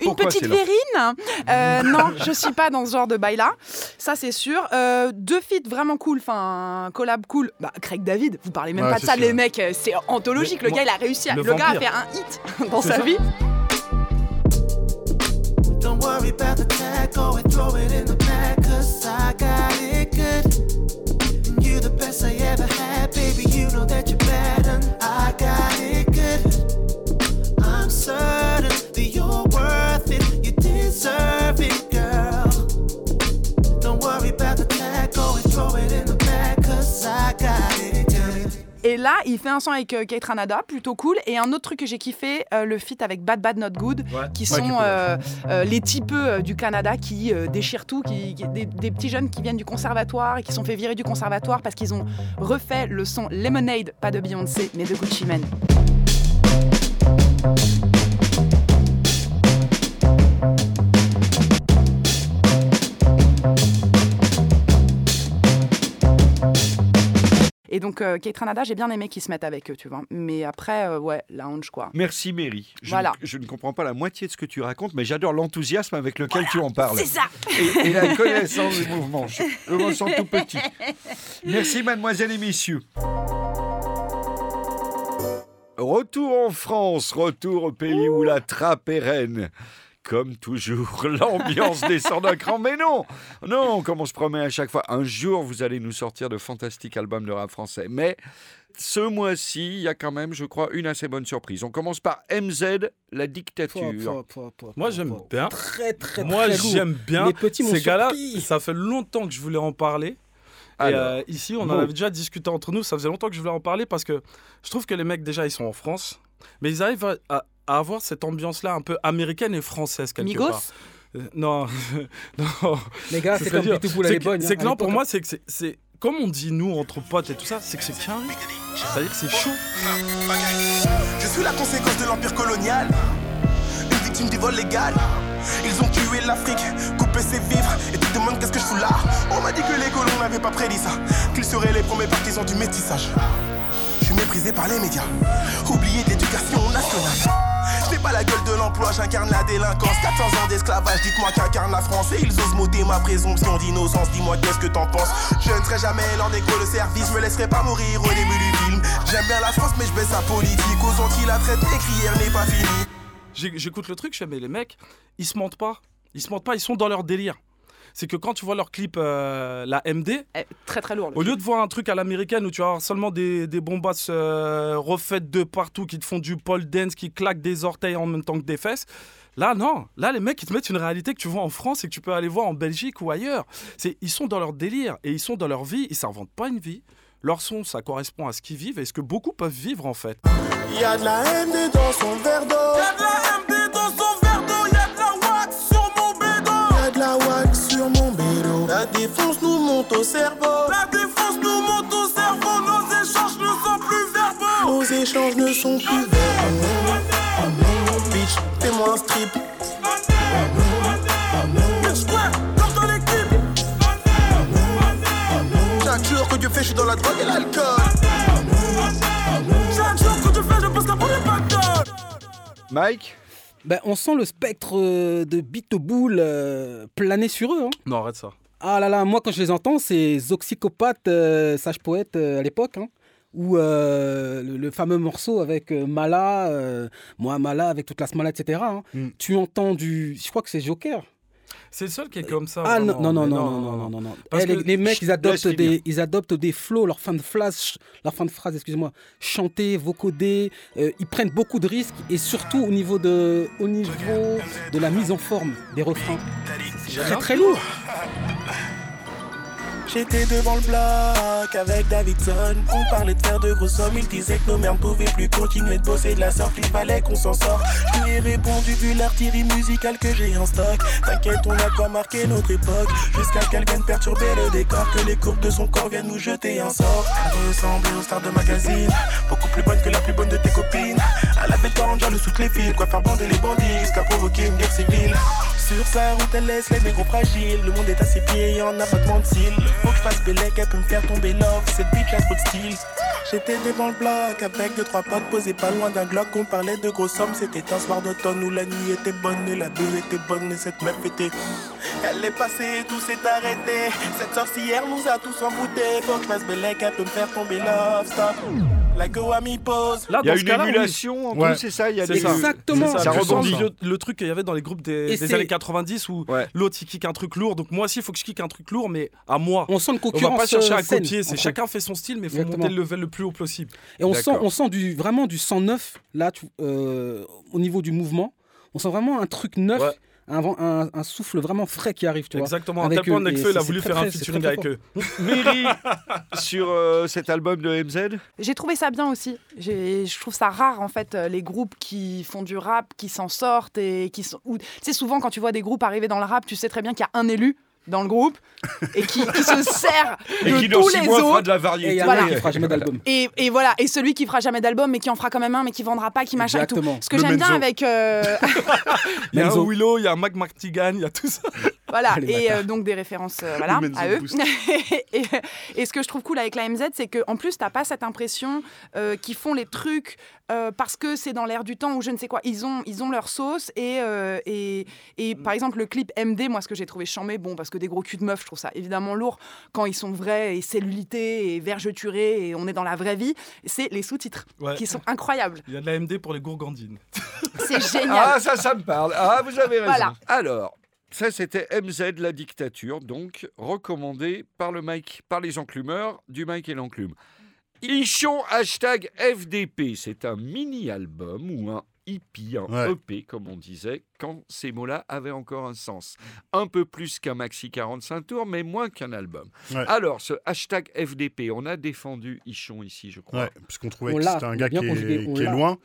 Une petite verrine euh, Non, je suis pas dans ce genre de bail-là. Ça, c'est sûr. Euh, deux feats vraiment cool. Enfin, un collab cool. Bah, Craig David, vous parlez même Ouais, pas de c'est ça, sûr. les mecs. euh, C'est anthologique. Le gars, il a réussi. à- le Le, gars a fait un hit dans sa ça. vie. Don't worry about the tag, go and throw it in the bag, cause I got it là, il fait un son avec euh, Kate Ranada, plutôt cool. Et un autre truc que j'ai kiffé, euh, le feat avec Bad Bad Not Good, Ouais. qui sont euh, euh, les typeux euh, du Canada qui déchirent tout, qui, qui- des, des petits jeunes qui viennent du conservatoire et qui sont fait virer du conservatoire parce qu'ils ont refait le son Lemonade, pas de Beyoncé, mais de Gucci Mane. Et donc, euh, Kate Ranada, j'ai bien aimé qu'ils se mettent avec eux, tu vois. Mais après, euh, ouais, lounge, quoi. Merci Mairie. Je, Voilà. je ne comprends pas la moitié de ce que tu racontes, mais j'adore l'enthousiasme avec lequel tu en parles. C'est ça Et, et la connaissance du mouvement. Je me sens tout petit. Merci mademoiselle et messieurs. Retour en France, retour au pays où la trappe est reine. Comme toujours, l'ambiance descend d'un cran. Mais non, non, comme on se promet à chaque fois, un jour vous allez nous sortir de fantastiques albums de rap français. Mais ce mois-ci, il y a quand même, je crois, une assez bonne surprise. On commence par MZ, la dictature. Moi, j'aime bien. Très, très, Moi, très j'aime bien Les petits ces gars-là. Ça fait longtemps que je voulais en parler. Et Alors, euh, ici, on en avait déjà discuté entre nous. Ça faisait longtemps que je voulais en parler parce que je trouve que les mecs, déjà, ils sont en France. Mais ils arrivent à, à- à avoir cette ambiance-là un peu américaine et française, quelque Migos part. Euh, non, non. Les gars, c'est comme Pitbull à c'est l'époque. que, hein, c'est que non, pour moi, c'est que c'est- c'est. Comme on dit, nous, entre potes et tout ça, c'est que c'est carré. C'est-à-dire que c'est chaud. Je suis la conséquence de l'empire colonial. Une victime du vol légal. Ils ont tué l'Afrique, coupé ses vivres. Et tu te demandes qu'est-ce que je fous là? On m'a dit que les colons n'avaient pas prédit ça. Qu'ils seraient les premiers partisans du métissage. Je suis méprisé par les médias. Oublié d'éducation nationale. Pas la gueule de l'emploi, j'incarne la délinquance. 400 ans d'esclavage, dites-moi qu'incarne la France. Et ils osent m'ôter ma présomption d'innocence. Dis-moi qu'est-ce que t'en penses? Je ne serai jamais leur négro de service, je me laisserai pas mourir au début du film. J'aime bien la France, mais je baisse sa politique. Aux Antilles, la traite négrière n'est pas finie. J'écoute le truc, je mais les mecs, ils se mentent pas. Ils se mentent pas, ils sont dans leur délire. C'est que quand tu vois leur clip, euh, la MD, Eh, Très très lourd. au lieu de voir un truc à l'américaine où tu vas avoir seulement des, des bombasses euh, refaites de partout qui te font du pole dance, qui claquent des orteils en même temps que des fesses, là non. Là, les mecs, ils te mettent une réalité que tu vois en France et que tu peux aller voir en Belgique ou ailleurs. C'est, ils sont dans leur délire et ils sont dans leur vie. Ils s'inventent pas une vie. Leur son, ça correspond à ce qu'ils vivent et ce que beaucoup peuvent vivre en fait. Y'a de la MD dans son verre d'eau. Défense nous monte au cerveau. La défense nous monte au cerveau. Nos échanges ne sont plus verbaux. Nos échanges ne sont plus verbaux. Oh non, bitch, fais-moi un strip. Chaque jour que Dieu fait, je suis dans la drogue et l'alcool. Chaque jour que Dieu fait, je passe la première. Mike Ben, on sent le spectre euh, de Beatbull euh, planer sur eux. hein. Non, arrête ça. Ah là là, moi quand je les entends, c'est Zoxycopathe, euh, sage poète euh, à l'époque. hein, Ou euh, le, le fameux morceau avec euh, Mala, euh, moi Mala avec toute la Smala, etc. hein. Mm. Tu entends du. Je crois que c'est Joker. C'est le seul qui est comme ça. Ah non, vraiment, non, non, non, non, non, non, non, non. Parce Eh, les, que- les mecs, ils adoptent, des, ils adoptent des flows, leur fin de phrase, leur fin de phrase, excusez-moi, chanter, vocoder. euh, ils prennent beaucoup de risques et surtout au niveau de, au niveau de la mise en forme des refrains. C'est très très lourd. J'étais devant le bloc avec Davidson. On parlait de faire de gros sommes. Il disait que nos mères ne pouvaient plus continuer de bosser de la sorte. Il fallait qu'on s'en sorte. Je lui ai répondu vu l'artillerie musicale que j'ai en stock. T'inquiète, on a quoi marquer notre époque. Jusqu'à qu'elle vienne perturber le décor. Que les courbes de son corps viennent nous jeter un sort. Elle ressemblait aux stars de magazine. Beaucoup plus bonne que la plus bonne de tes copines. Elle avait le temps le sous les fils. Quoi faire bander les bandits jusqu'à provoquer une guerre civile. Sur sa route, elle laisse les négros fragiles. Le monde est à ses pieds et en abattement de cils. Faut que je fasse bélec, elle peut me faire tomber love. Cette bitch a trop de style. J'étais devant le bloc avec deux, trois potes posés pas loin d'un glock. On parlait de grosses sommes. C'était un soir d'automne où la nuit était bonne et la bulle était bonne et cette meuf était. Elle est passée, tout s'est arrêté. Cette sorcière nous a tous emboutés. Faut que je fasse bélec, elle peut me faire tomber love. Stop. La go à mi pose. Là, Il y a une cas-là, oui. émulation en Ouais. plus, c'est ça Il y a des... ça. Exactement. C'est Ça Tu rebondit. Le, le truc qu'il y avait dans les groupes des, des années 90 où Ouais. l'autre il kick un truc lourd. Donc moi aussi, il faut que je kick un truc lourd, mais à moi. On sent une On va concurrence. pas chercher à copier. C'est chacun fait son style, mais il faut Exactement. monter le level le plus haut possible. Et on sent, on sent du, vraiment du 109 là, tu- euh, au niveau du mouvement. On sent vraiment un truc neuf, Ouais. Un, vent- un, un souffle vraiment frais qui arrive. Tu vois. Exactement. À Avec tel point, Nekfeu, il a voulu faire très, un featuring avec eux. Mary, sur euh, cet album de MZ J'ai trouvé ça bien aussi. J'ai- Je trouve ça rare en fait euh, les groupes qui font du rap, qui s'en sortent et qui sont. Tu sais souvent quand tu vois des groupes arriver dans le rap, tu sais très bien qu'il y a un élu dans le groupe et qui, qui se sert et de qui dans tous six les mois fera autres. de la Et variété. a Voilà. qui fera jamais d'album. Et, et voilà, et celui qui fera jamais d'album, mais qui en fera quand même un, mais qui vendra pas, qui machin et tout. Exactement. Ce que j'aime bien avec. euh, Il y a un. Willow, il y a un Mac Martigan, il y a tout ça. Voilà, et euh, donc des références euh, voilà, à eux. Boost. et, et ce que je trouve cool avec la MZ, c'est qu'en plus, t'as pas cette impression euh, qu'ils font les trucs euh, parce que c'est dans l'air du temps ou je ne sais quoi. Ils ont, ils ont leur sauce et, euh, et, et par exemple, le clip MD, moi, ce que j'ai trouvé chambé, bon, parce que des gros culs de meufs, je trouve ça évidemment lourd quand ils sont vrais et cellulités et vergeturés et on est dans la vraie vie, c'est les sous-titres Ouais. qui sont incroyables. Il y a de la MD pour les gourgandines. C'est génial. Ah, ça, ça me parle. Ah, vous avez raison. Voilà. Alors, ça, c'était MZ, la dictature, donc recommandé par le Mike, par les enclumeurs du Mike et l'enclume. Ichon hashtag FDP, c'est un mini-album ou un hippie, un Ouais. EP, comme on disait, quand ces mots-là avaient encore un sens. Un peu plus qu'un maxi 45 tours, mais moins qu'un album. Ouais. Alors, ce hashtag FDP, on a défendu Ichon ici, je crois. Ouais, parce qu'on trouvait On que c'était un gars qui est, qui loin.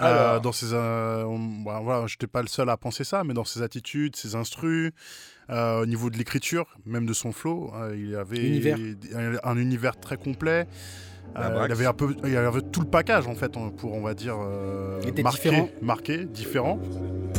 Euh, Alors. dans ses, euh, on- bah, voilà, j'étais pas le seul à penser ça, mais dans ses attitudes, ses instrus, euh, au niveau de l'écriture, même de son flow, euh, il avait Univers. un, un univers très complet. Euh, il avait un peu, il avait tout le package en fait, pour on va dire euh, marqué, différent. marqué, différent.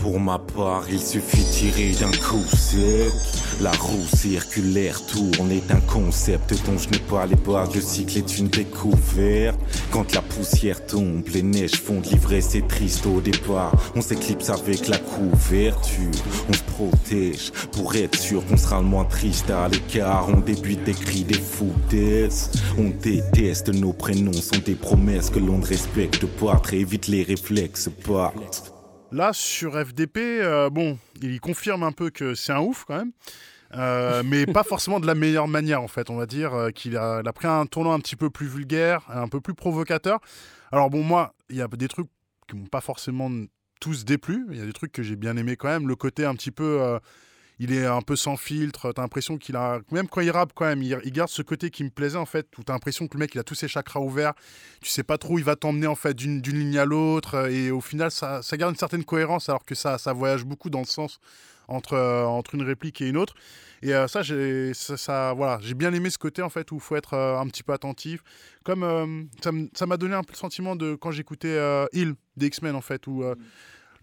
Pour ma part, il suffit de tirer d'un coup sec. La roue circulaire tourne est un concept dont je n'ai pas les bases. Le cycle est une découverte. Quand la poussière tombe, les neiges fondent. L'ivresse c'est triste au départ. On s'éclipse avec la couverture. On se protège pour être sûr qu'on sera le moins triste à l'écart. On débute des cris, des foutaises. On déteste nos prénoms, sont des promesses que l'on ne respecte pas. Très vite les réflexes partent. Là, sur FDP, euh, bon, il confirme un peu que c'est un ouf quand même. Euh, mais pas forcément de la meilleure manière en fait, on va dire euh, qu'il a, pris un tournant un petit peu plus vulgaire, un peu plus provocateur. Alors bon, moi, il y a des trucs qui m'ont pas forcément tous déplu, il y a des trucs que j'ai bien aimé quand même, le côté un petit peu, il est un peu sans filtre, t'as l'impression qu'il a, même quand il rappe quand même, il, garde ce côté qui me plaisait en fait, où t'as l'impression que le mec il a tous ses chakras ouverts, tu sais pas trop où il va t'emmener en fait d'une ligne à l'autre, euh, et au final ça, garde une certaine cohérence alors que ça, voyage beaucoup dans le sens entre, euh, entre une réplique et une autre. Et euh, ça, j'ai voilà, bien aimé ce côté en fait où il faut être un petit peu attentif. Comme ça m'a donné un peu le sentiment de quand j'écoutais Hill des X-Men en fait, où euh,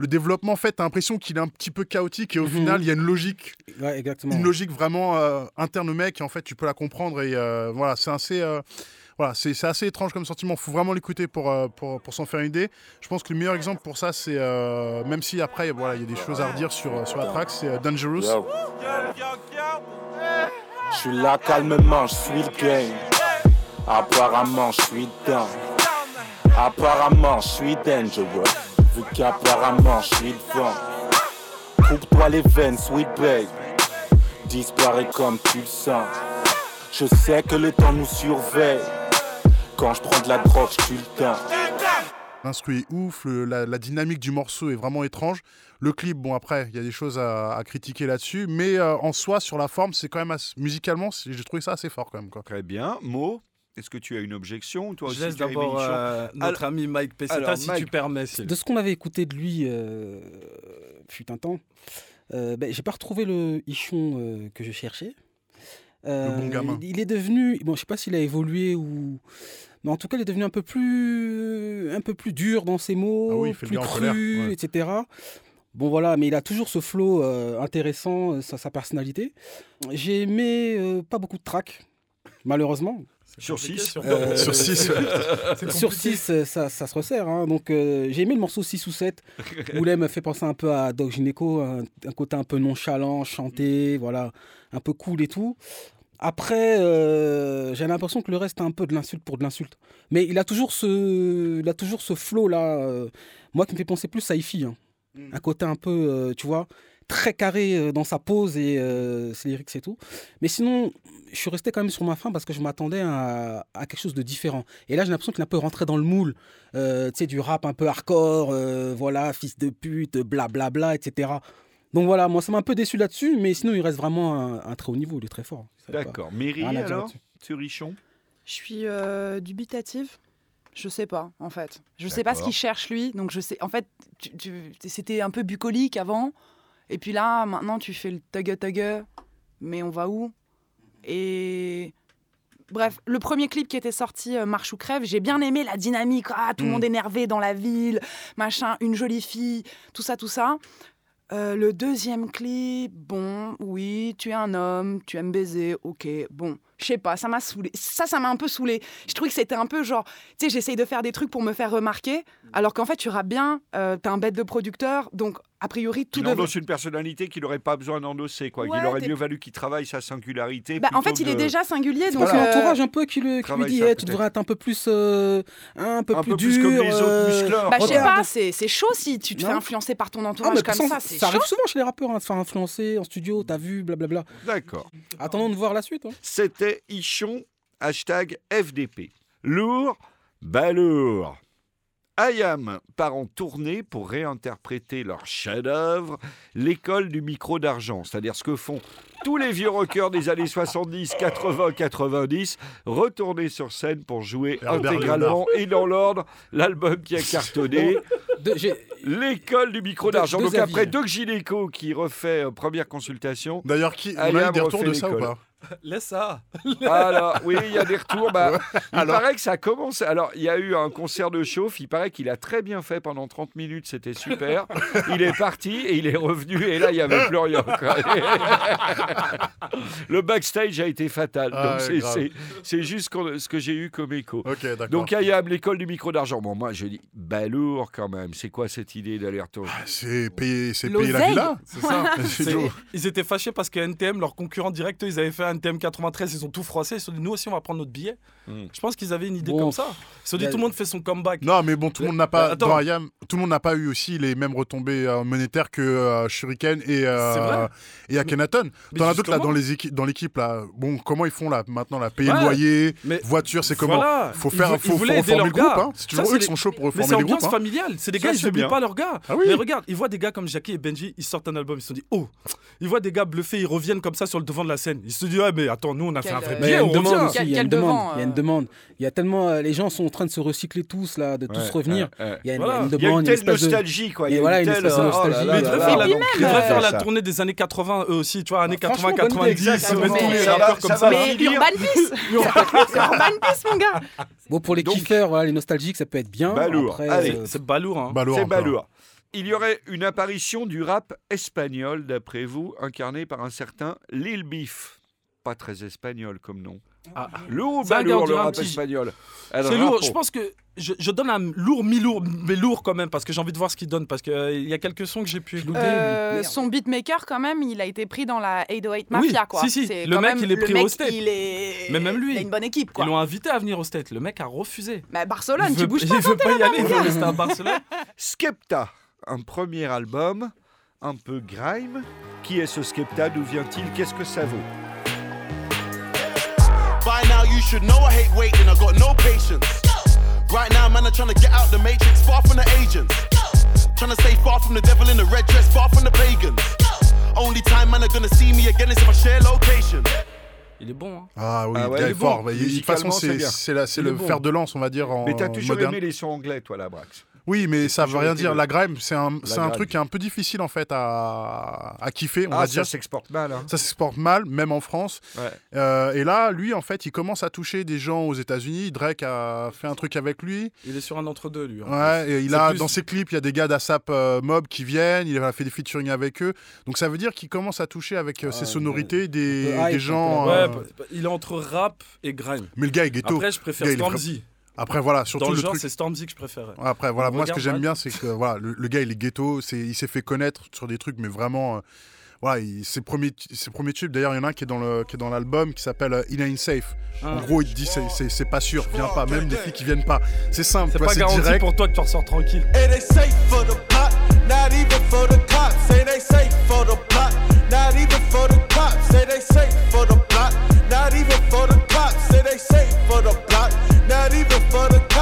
le développement en fait, t'as l'impression qu'il est un petit peu chaotique et au Mhm. final il y a une logique, Ouais, exactement. une logique vraiment euh, interne au mec et en fait tu peux la comprendre et euh, voilà, c'est assez. euh, voilà, c'est assez étrange comme sentiment. faut vraiment l'écouter pour, euh, pour, pour s'en faire une idée. Je pense que le meilleur exemple pour ça, c'est euh, même si après, voilà, il y a des choses à redire sur, sur la track, c'est euh, Dangerous. Yo. Je suis là calmement, je suis le game. Apparemment, je suis down. Apparemment, je suis dangerous. Vu qu'apparemment, je suis devant. Coupe-toi les veines, sweet babe. Disparais comme tu le sens. Je sais que le temps nous surveille. Quand je prends de la drogue, je tue le temps. L'instru est ouf, le- la, la dynamique du morceau est vraiment étrange. Le clip, bon après, il y a des choses à, à critiquer là-dessus, mais euh, en soi, sur la forme, c'est quand même assez- musicalement, j'ai trouvé ça assez fort quand même. Quoi. Très bien. Mo, est-ce que tu as une objection toi Je laisse d'abord euh, notre ami Mike alors, si Mike. tu permets. De ce qu'on avait écouté de lui, euh, fut un temps, euh, ben, j'ai pas retrouvé le Ichon euh, que je cherchais. Euh, bon gamin. Il, il est devenu, bon, je sais pas s'il a évolué ou, mais en tout cas, il est devenu un peu plus, un peu plus dur dans ses mots, Ah oui, il fait le plus cru, ouais. etc. Bon voilà, mais il a toujours ce flow euh, intéressant, euh, sa, sa personnalité. J'ai aimé euh, pas beaucoup de tracks, malheureusement. Sur 6 Euh, Sur six, ouais. Sur 6, ça, ça se resserre. hein. Donc, euh, j'ai aimé le morceau 6 ou 7. où là, il me fait penser un peu à Doc Gineco, un, un côté un peu nonchalant, chanté, voilà, un peu cool et tout. Après, euh, j'ai l'impression que le reste est un peu de l'insulte pour de l'insulte. Mais il a toujours ce, il a toujours ce flow-là, euh, moi qui me fait penser plus à Ifi. hein. Un côté un peu, euh, tu vois, très carré euh, dans sa pose et euh, ses lyrics et tout. Mais sinon, je suis resté quand même sur ma fin parce que je m'attendais à, à quelque chose de différent. Et là, j'ai l'impression qu'il est un peu rentré dans le moule, euh, tu sais, du rap un peu hardcore, euh, voilà, fils de pute, blablabla, etc. Donc voilà, moi, ça m'a un peu déçu là-dessus, mais sinon, il reste vraiment un, un très haut niveau, il est très fort. D'accord. Dire alors là-dessus. Sur Ichon Je suis euh, dubitative. Je sais pas, en fait. Je sais pas ce qu'il cherche, lui. Donc, je sais. En fait, c'était un peu bucolique avant. Et puis là, maintenant, tu fais le tugga tugga. Mais on va où? Et. Bref, le premier clip qui était sorti, euh, Marche ou crève, j'ai bien aimé la dynamique. Ah, tout le Mm. monde énervé dans la ville, machin, une jolie fille, tout ça, tout ça. Euh, le deuxième clip, bon, oui, tu es un homme, tu aimes baiser, ok, bon, je sais pas, ça m'a saoulé. Ça, ça m'a un peu saoulé. Je trouvais que c'était un peu genre, tu sais, j'essaye de faire des trucs pour me faire remarquer, alors qu'en fait, tu rappes bien, euh, t'es un bête de producteur, donc a priori, tout Il devrait. endosse une personnalité qu'il n'aurait pas besoin d'endosser. quoi. Ouais, il aurait mieux valu qu'il travaille sa singularité. Bah, en fait, il est déjà singulier, C'est donc. son euh, entourage un peu qui, le, qui lui dit ça, eh, tu devrais être un peu plus, euh, un peu Un plus peu dur. plus comme les autres euh, muscleurs. Bah, je sais pas, c'est c'est chaud si tu te fais influencer par ton Ah, entourage comme ça, ça, ça, c'est chaud. arrive souvent chez les rappeurs hein, de se faire influencer en studio, t'as vu, blablabla. D'accord. Attendons de voir la suite. hein. C'était Ichon, hashtag FDP. Lourd, balourd. IAM part en tournée pour réinterpréter leur chef-d'œuvre, l'école du micro d'argent, c'est-à-dire ce que font tous les vieux rockers des années 70, 80, 90, retourner sur scène pour jouer Herbert intégralement et dans l'ordre l'album qui a cartonné. L'école du micro d'argent. Donc avis. après Doc Gineco qui refait euh, première consultation. D'ailleurs, qui... on a Ayam eu des retours refait de ça ou pas? Laisse ça. Alors, oui, il y a des retours. Bah, il Alors paraît que ça commence. Alors, il y a eu un concert de chauffe. Il paraît qu'il a très bien fait pendant 30 minutes. C'était super. Il est parti et il est revenu. Et là, il n'y avait plus rien. Le backstage a été fatal. Ah, Donc, c'est- juste ce que j'ai eu comme écho. Ok, d'accord. Donc, Ayam, l'école du micro d'argent. Bon, moi, je dis, balourd quand même. C'est quoi cette idée d'aller-retour C'est payer, c'est payer la L'oseille. villa C'est ça? Ils étaient fâchés parce que NTM, leur concurrent direct, ils avaient fait un NTM 93, ils ont tout froissé. Ils se sont dit, nous aussi, on va prendre notre billet. Hmm. Je pense qu'ils avaient une idée Bon. comme ça. Ils se sont dit, tout le monde fait son comeback. Non, mais bon, tout le monde n'a pas. Attends. Dans IAM, tout le monde n'a pas eu aussi les mêmes retombées euh, monétaires que euh, Shuriken et, euh, C'est et Akhenaton. T'en as d'autres là dans les équipes, dans l'équipe là. Bon, comment ils font là maintenant là? Payer Ouais, le loyer, mais voiture, c'est comment? Voilà. Faut faire, faut, faut reformer le groupe. Hein. C'est Ça, toujours c'est eux qui sont chauds pour reformer c'est les groupes. ambiance hein. familiale. C'est des Ça, gars, ils c'est n'oublient pas leurs gars. Ah oui. Mais regarde, ils voient des gars comme Jackie et Benji, ils sortent un album, ils se sont dit, oh, ils voient des gars bluffés, ils reviennent comme ça sur le devant de la scène. Ils se disent, ouais, mais attends, nous, on a fait un vrai euh, il y a on une demande il y a une demande. devant, Il y a une euh. demande. Il y a tellement. euh, Les gens sont en train de se recycler tous là, de tous Ouais, revenir. Il y a une, Voilà. il y a une Il y a une demande, il y a une telle espèce de- nostalgie, quoi. Il y a voilà, une une telle. espèce de oh là nostalgie, là Mais ils là devraient là. faire, la, tournée des années 80 eux aussi, tu vois, années franchement, 80, bonne idée, 90, se mettre tous les rappeurs comme ça. Mais. Urban Peace Urban Peace, mon gars Bon, pour les kiffeurs, les nostalgiques, ça peut être bien. Balourd. C'est balourd, hein. C'est balourd. Il y aurait une apparition du rap espagnol, d'après vous, incarné par un certain Lil Beef. Pas très espagnol comme nom. Ah. Lourd ou Ça, balourd, regarde, le rap espagnol C'est lourd. Je pense que je, je donne un lourd, mi-lourd, mais lourd quand même, parce que j'ai envie de voir ce qu'il donne, parce qu'il y a quelques sons que j'ai pu écouter. Euh, son beatmaker, quand même, il a été pris dans la 808 Mafia, Oui, quoi. si, le mec, même- il est pris mec, au. Il est... Mais même lui. Il a une bonne équipe, Ils l'ont invité à venir au State. Le mec a refusé. Mais Barcelone, il tu veut, bouges il pas. veut pas y aller, il veut rester à Barcelone. Skepta, un premier album, un peu grime. Qui est ce Skepta? D'où vient-il? Qu'est-ce que ça vaut? By now you should know I hate waiting, I got no patience. Right now, man, I'm trying to get out the matrix, far from the agents. Trying to stay far from the devil in the red dress, far from the pagans. Only time man are gonna see me again is if I share location. Il est bon, hein. Ah oui, Ah ouais, il est fort. bon. Mais il- de toute façon, c'est le bon. fer de lance, on va dire, en Mais t'as toujours moderne. aimé les sons anglais, toi, la Brax. Oui, mais ça veut rien dire. le- La grime, c'est un, c'est un grime. truc qui est un peu difficile en fait à, à kiffer, on Ah, va ça dire. s'exporte mal. Hein. Ça s'exporte mal, même en France. Ouais. Euh, et là, lui, en fait, il commence à toucher des gens aux États-Unis. Drake a fait un truc avec lui. Il est sur un entre-deux, lui. en Ouais, plus. et il C'est a plus- dans ses clips, il y a des gars d'ASAP euh, Mob qui viennent. Il a fait des featuring avec eux. Donc ça veut dire qu'il commence à toucher avec euh, ses Ouais, sonorités des, gens. Ouais, il est entre rap et grime. Mais le gars est ghetto. Après, je préfère Stormzy. Après, voilà, surtout Dans le le genre, truc. c'est Stormzy que je préférais. Après, voilà, On moi, ce que j'aime bien, c'est que voilà, le, le gars, il est ghetto. C'est, il s'est fait connaître sur des trucs, mais vraiment. euh, voilà, il- ses, premiers, ses premiers tubes, d'ailleurs, il y en a un qui est dans, le, qui est dans l'album qui s'appelle euh, It Ain't Safe. En Ah. gros, il te dit c'est, c'est, c'est pas sûr, viens pas, même des filles qui viennent pas. C'est simple, C'est tu vois, pas c'est garanti direct. pour toi que tu ressors tranquille. It ain't safe for the plot, not even for the cops. Say they safe for the plot, not even for the cops. Say they safe for the plot, not even for the cops. Say they safe for the plot, not even for the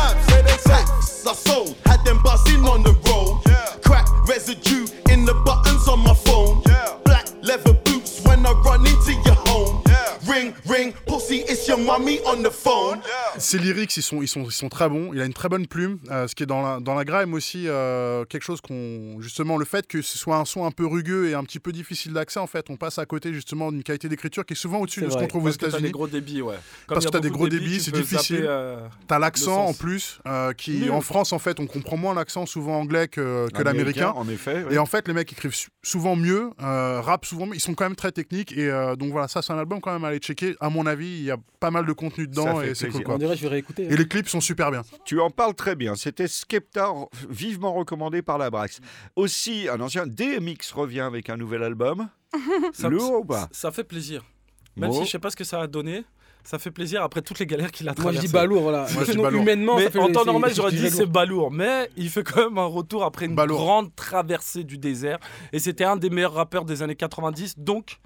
cops. Say they safe. I sold, had them buzzing on the road. Crack residue in the buttons on my phone. Black leather boots when I run into your home. Ring, ring, pussy, it's your mommy on the phone. Ses lyrics, ils sont, ils, sont, ils sont très bons. Il a une très bonne plume. Euh, ce qui est dans la, dans la grime aussi, euh, quelque chose qu'on. Justement, le fait que ce soit un son un peu rugueux et un petit peu difficile d'accès, en fait, on passe à côté justement d'une qualité d'écriture qui est souvent au-dessus de ce qu'on trouve aux parce que t'as États-Unis. des gros débits, ouais. Comme Parce que t'as des gros débits, c'est difficile. euh, T'as l'accent en plus, euh, qui Nul. en France, en fait, on comprend moins l'accent souvent anglais que, que l'américain. Américain, en effet, ouais. Et en fait, les mecs écrivent souvent mieux, euh, rappent souvent mieux. Ils sont quand même très techniques. Et euh, donc voilà, ça, c'est un album quand même à aller checker. À mon avis, il y a pas mal de contenu dedans et c'est cool. Quoi. On dirait que je vais réécouter. Et les clips sont super bien. Tu en parles très bien. C'était Skepta, vivement recommandé par la Brax. Aussi, un ancien DMX revient avec un nouvel album. Ça, Lourd ou pas ça fait plaisir. Même Bon. si je sais pas ce que ça a donné, ça fait plaisir après toutes les galères qu'il a Moi, je traversées. dis balourd, voilà. Moi, je dis balourd. humainement, Mais ça fait en temps c'est- normal, je j'aurais dit c'est lourd. balourd. Mais il fait quand même un retour après une Balourd. grande traversée du désert. Et c'était un des meilleurs rappeurs des années 90. Donc,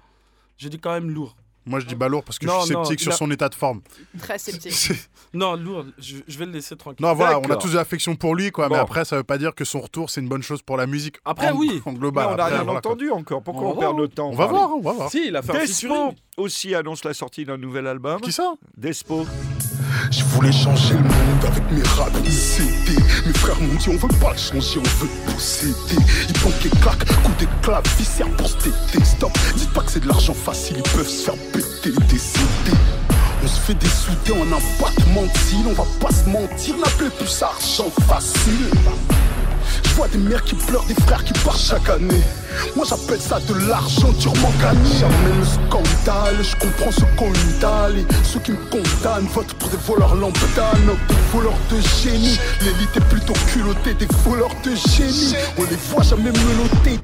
j'ai dit quand même lourd. Moi, je dis balourd parce que Non, je suis sceptique sur a- son état de forme. Très sceptique. Non, lourd, je, je vais le laisser tranquille. non, voilà, on a tous de l'affection pour lui, quoi. Mais après, ça veut pas dire que son retour, c'est une bonne chose pour la musique. Après, en, oui. En global. Mais on n'a rien voilà, quoi. entendu encore. Pourquoi On perd notre temps On va voir, on va voir. Si, il a fait un aussi annonce la sortie d'un nouvel album. Qui ça? Despo. Je voulais changer le monde avec mes rap CD. Mes frères m'ont dit on veut pas le changer, on veut posséder. Ils pompent les claques, coups de clavicère pour se. Stop, dites pas que c'est de l'argent facile, ils peuvent se faire péter des CD. On se fait des soudés en un battement de on va pas se mentir, n'appelez plus argent facile. Je vois des mères qui pleurent, des frères qui partent chaque année. Moi j'appelle ça de l'argent durement gagné. Jamais le scandale, je comprends ce qu'on. Et ceux qui me condamnent votent pour des voleurs lambda, non, des voleurs de génie. L'élite est plutôt culottée, des voleurs de génie. On les voit jamais menottés.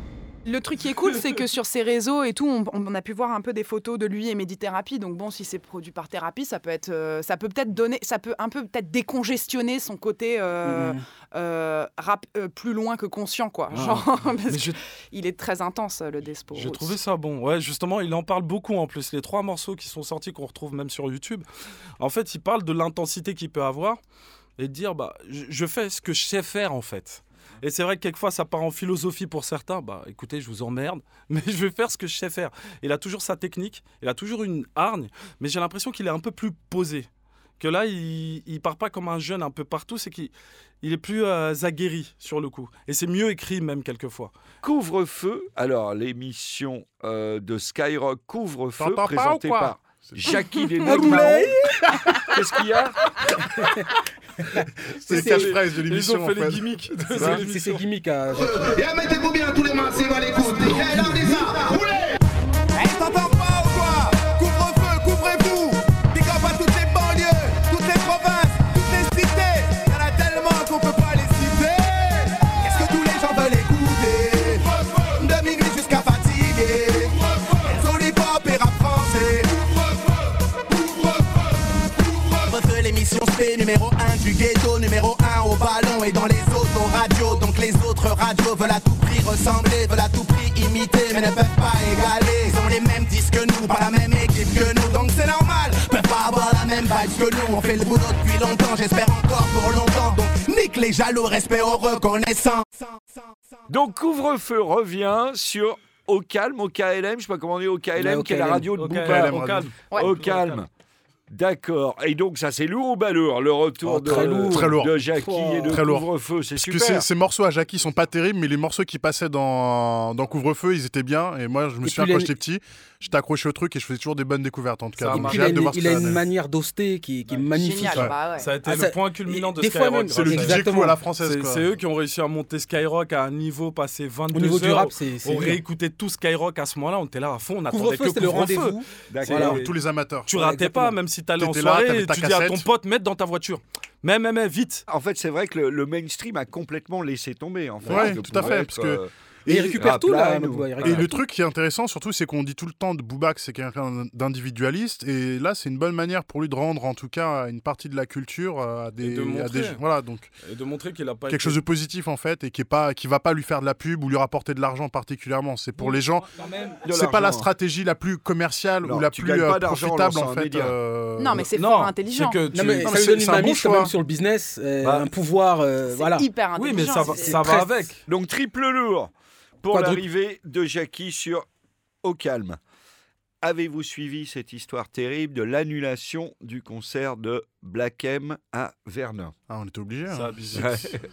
Le truc qui est cool, c'est que sur ses réseaux et tout, on, on a pu voir un peu des photos de lui et Médithérapie. Donc bon, si c'est produit par thérapie, ça peut être, euh, ça peut peut-être donner, ça peut un peu peut-être décongestionner son côté euh, euh, rap plus loin que conscient, quoi. Ah. Genre, parce que il est très intense le Despo. J'ai trouvé ça bon. Ouais, justement, il en parle beaucoup en plus. Les trois morceaux qui sont sortis, qu'on retrouve même sur YouTube, en fait, il parle de l'intensité qu'il peut avoir et de dire bah, je fais ce que je sais faire en fait. Et c'est vrai que quelquefois ça part en philosophie pour certains. Bah écoutez, je vous emmerde, mais je vais faire ce que je sais faire. Il a toujours sa technique, il a toujours une hargne, mais j'ai l'impression qu'il est un peu plus posé. Que là, il, il part pas comme un jeune un peu partout, c'est qu'il il est plus euh, aguerri sur le coup. Et c'est mieux écrit même quelquefois. Couvre-feu. Alors, l'émission euh, de Skyrock Couvre-feu, présentée par Jackie des Notes vous Marrons. l'avez Qu'est-ce qu'il y a? C'est les catchphrases de l'émission. Ils ont fait en les fait. gimmicks. de ça. l'émission. C'est ses gimmicks à Jackie. Et mettez-vous bien tous les massifs à l'écoute. Et là, on dit ça. Du ghetto Numéro 1 au ballon et dans les autoradios Donc les autres radios veulent à tout prix ressembler Veulent à tout prix imiter mais ne peuvent pas égaler Ils ont les mêmes disques que nous, pas la même équipe que nous Donc c'est normal, peuvent pas avoir la même vibe que nous On fait le boulot depuis longtemps, j'espère encore pour longtemps Donc nique les jaloux, respect aux reconnaissants Donc, Couvre-feu revient sur Au Calme, au KLM, je sais pas comment on dit, au KLM, qui est la KLM. radio de Au Booba. calme, au calme. Ouais. Au calme. D'accord. Et donc, ça, c'est lourd ou pas lourd Le retour Oh, de, très lourd. Très lourd. de Jackie Oh. et de. Couvre-feu. C'est Parce que ces, super. ces morceaux à Jackie sont pas terribles, mais les morceaux qui passaient dans, dans Couvre-feu, ils étaient bien. Et moi, je me Et souviens quand j'étais petit, j'étais accroché au truc et je faisais toujours des bonnes découvertes en tout cas. Donc Il a de une, voir il a manière d'oster qui, qui est magnifique. Génial, Ouais. bah ouais. Ça a été Ah, le ça- point culminant de des fois Skyrock. même, C'est le DJ à la française. C'est eux qui ont réussi à monter Skyrock à un niveau passé 22 Au niveau heures. du rap, c'est. On réécoutait tout Skyrock à ce moment-là, on était là à fond, on attendait que c'était le rendez-vous. D'accord. Voilà. Pour tous les amateurs. Tu ratais pas, même si t'allais en soirée, tu dis à ton pote, mets dans ta voiture. Mais, mais, mais, vite. En fait, c'est vrai que le, le mainstream a complètement laissé tomber. En fait, Ouais, tout à fait, être, parce que- euh, Et il récupère Rap tout là. ou- il Et le truc qui est intéressant, surtout, c'est qu'on dit tout le temps de Booba que c'est quelqu'un d'individualiste. Et là, c'est une bonne manière pour lui de rendre, en tout cas, une partie de la culture euh, à des, de à montrer. des- voilà, donc Et de montrer qu'il a pas quelque été- chose de positif en fait, et qui est pas, qui va pas lui faire de la pub ou lui rapporter de l'argent particulièrement. C'est pour les gens. C'est pas la l'argent. stratégie la plus commerciale Non, ou la plus euh, profitable en fait. euh, Non, mais c'est fort intelligent. c'est que tu- Non, mais ça donne une mainmise quand même sur le business, Bah, un pouvoir. voilà. hyper Oui, intelligent. mais ça va, avec. Donc triple lourd pour Quadruple. l'arrivée de Jackie sur Au Calme. Avez-vous suivi cette histoire terrible de l'annulation du concert de Black M à Vernon? Ah, on était obligé.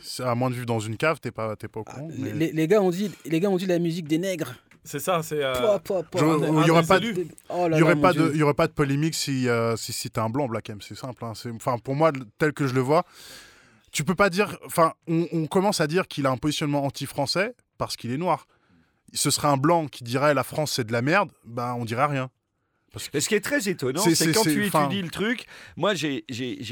C'est hein. à moins de vivre dans une cave, t'es pas, t'es pas au courant. mais- Les, les gars ont dit, les gars ont dit la musique des nègres. C'est ça, c'est. euh, un- il y un aurait des pas élus. de- Oh là n'y aurait, là, pas de- Dieu. il y aurait pas de polémique si, euh, si, si t'es un blanc, Black M. C'est simple. hein. Enfin, pour moi, tel que je le vois, tu peux pas dire. Enfin, on, on commence à dire qu'il a un positionnement anti-français parce qu'il est noir. Ce serait un blanc qui dirait la France c'est de la merde, ben on dirait rien. Et ce qui est très étonnant, C'est- quand tu enfin- étudies le truc. Moi, j'ai-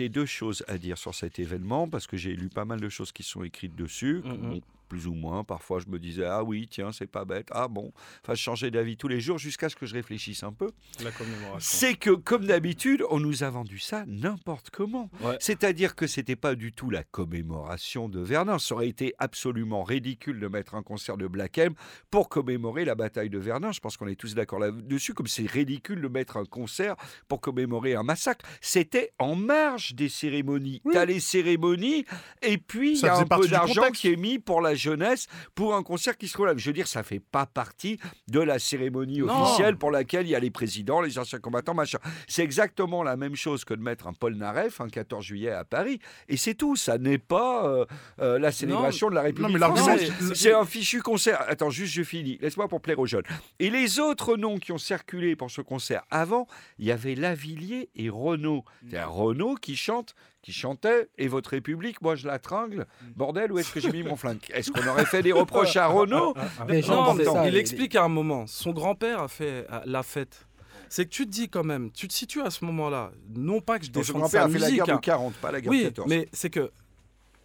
deux choses à dire sur cet événement parce que j'ai lu pas mal de choses qui sont écrites dessus. Mhm. Bon, plus ou moins. Parfois, je me disais, ah oui, tiens, c'est pas bête. Ah bon. Enfin, je changeais d'avis tous les jours jusqu'à ce que je réfléchisse un peu. La commémoration. C'est que, comme d'habitude, on nous a vendu ça n'importe comment. Ouais. C'est-à-dire que c'était pas du tout la commémoration de Verdun. Ça aurait été absolument ridicule de mettre un concert de Black M pour commémorer la bataille de Verdun. Je pense qu'on est tous d'accord là-dessus, comme c'est ridicule de mettre un concert pour commémorer un massacre. C'était en marge des cérémonies. T'as les cérémonies, et puis il y a un peu d'argent qui est mis pour la jeunesse pour un concert qui se relève. Je veux dire, ça fait pas partie de la cérémonie Non. officielle pour laquelle il y a les présidents, les anciens combattants, machin. C'est exactement la même chose que de mettre un Paul Naref un 14 juillet à Paris. Et c'est tout. Ça n'est pas euh, euh, la célébration de la République mais française. c'est- un fichu concert. Attends, juste je finis. Laisse-moi pour plaire aux jeunes. Et les autres noms qui ont circulé pour ce concert avant, il y avait Lavillier et Renault. C'est Renault qui chante qui chantait et votre République, moi je la tringle. Bordel, où est-ce que j'ai mis mon flingue? Est-ce qu'on aurait fait des reproches à Renault Les gens Non, disaient mais ça, il les- explique à un moment. Son grand-père a fait la fête. C'est que tu te dis quand même, tu te situes à ce moment-là. Non pas que je défende grand-père sa a fait la musique. guerre de hein. 40, pas la guerre Oui, de 14. mais c'est que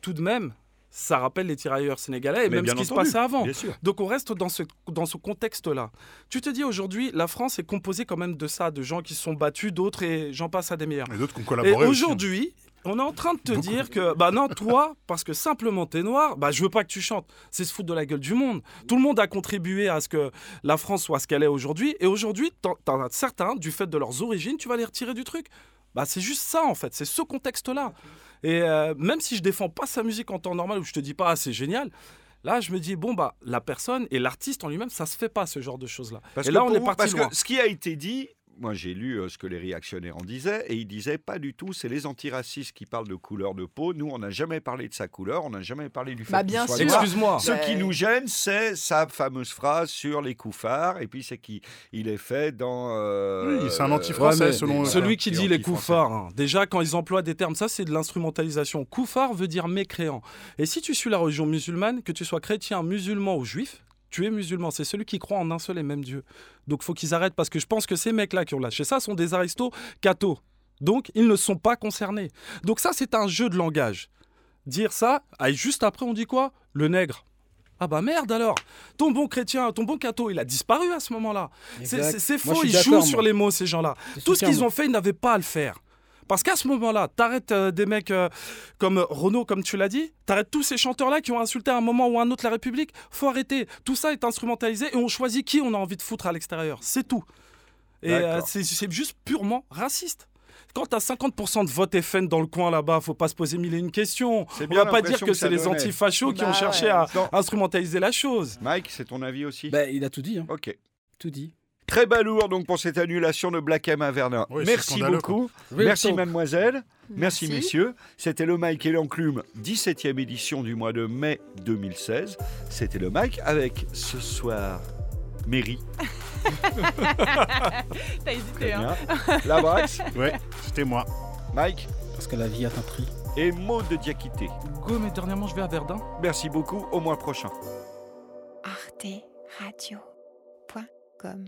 tout de même, ça rappelle les tirailleurs sénégalais et Mais même ce qui se passait avant. bien sûr. Donc on reste dans ce, dans ce contexte-là. Tu te dis aujourd'hui, la France est composée quand même de ça, de gens qui se sont battus, d'autres et j'en passe à des meilleurs. Et d'autres qui ont collaboré. hein. aujourd'hui, on est en train de te dire que, bah non, toi, parce que simplement t'es noir, bah je veux pas que tu chantes. C'est se foutre de la gueule du monde. Tout le monde a contribué à ce que la France soit ce qu'elle est aujourd'hui. Et aujourd'hui, t'en as certains, du fait de leurs origines, tu vas les retirer du truc. Bah c'est juste ça en fait, c'est ce contexte-là. Et euh, même si je défends pas sa musique en temps normal, où je te dis pas, ah, c'est génial. Là, je me dis, bon, bah, la personne et l'artiste en lui-même, ça se fait pas, ce genre de choses-là. Et là, on pour est vous- parti parce loin. que ce qui a été dit, moi j'ai lu euh, ce que les réactionnaires en disaient, et ils disaient pas du tout, c'est les antiracistes qui parlent de couleur de peau. Nous, on n'a jamais parlé de sa couleur, on n'a jamais parlé du fait Bah, qu'il bien soit. Excuse-moi. Ce Bah, qui nous gêne, c'est sa fameuse phrase sur les couffards, et puis c'est qu'il il est fait dans. euh, Oui, c'est un euh, anti-français, Ouais, selon- Celui qui dit les couffards, hein, déjà quand ils emploient des termes, ça c'est de l'instrumentalisation. Couffard veut dire mécréant. Et si tu suis la religion musulmane, que tu sois chrétien, musulman ou juif, tu es musulman. C'est celui qui croit en un seul et même Dieu. Donc faut qu'ils arrêtent parce que je pense que ces mecs-là qui ont lâché ça sont des aristos cathos. Donc ils ne sont pas concernés. Donc ça c'est un jeu de langage. Dire ça, ah, et juste après on dit quoi? Le nègre. Ah bah merde alors Ton bon chrétien, ton bon catho, il a disparu à ce moment-là. C'est- faux, ils jouent sur les mots ces gens-là. Tout ce qu'ils ont fait, ils n'avaient pas à le faire. Parce qu'à ce moment-là, t'arrêtes euh, des mecs euh, comme Renault, comme tu l'as dit, t'arrêtes tous ces chanteurs-là qui ont insulté à un moment ou à un autre la République. Faut arrêter. Tout ça est instrumentalisé et on choisit qui on a envie de foutre à l'extérieur. C'est tout. Et euh, c'est juste purement raciste. Quand t'as 50% de vote FN dans le coin là-bas, faut pas se poser mille et une questions. On va pas dire que c'est les antifachos qui ont cherché ouais. à Non. instrumentaliser la chose. Mike, c'est ton avis aussi? Bah, il a tout dit. hein. Ok. Tout dit. Très balourd donc pour cette annulation de Black M à Verdun. Oui, Merci beaucoup. Merci mademoiselle. Merci, Merci. messieurs. C'était le Mike et l'enclume, 17e édition du mois de mai 2016. C'était le Mike avec ce soir Mary. T'as hésité, hein. La Brax, Ouais, c'était moi. Mike Parce que la vie est un prix. et Maud de Diakité. Go, mais dernièrement, je vais à Verdun. Merci beaucoup. Au mois prochain. arteradio.com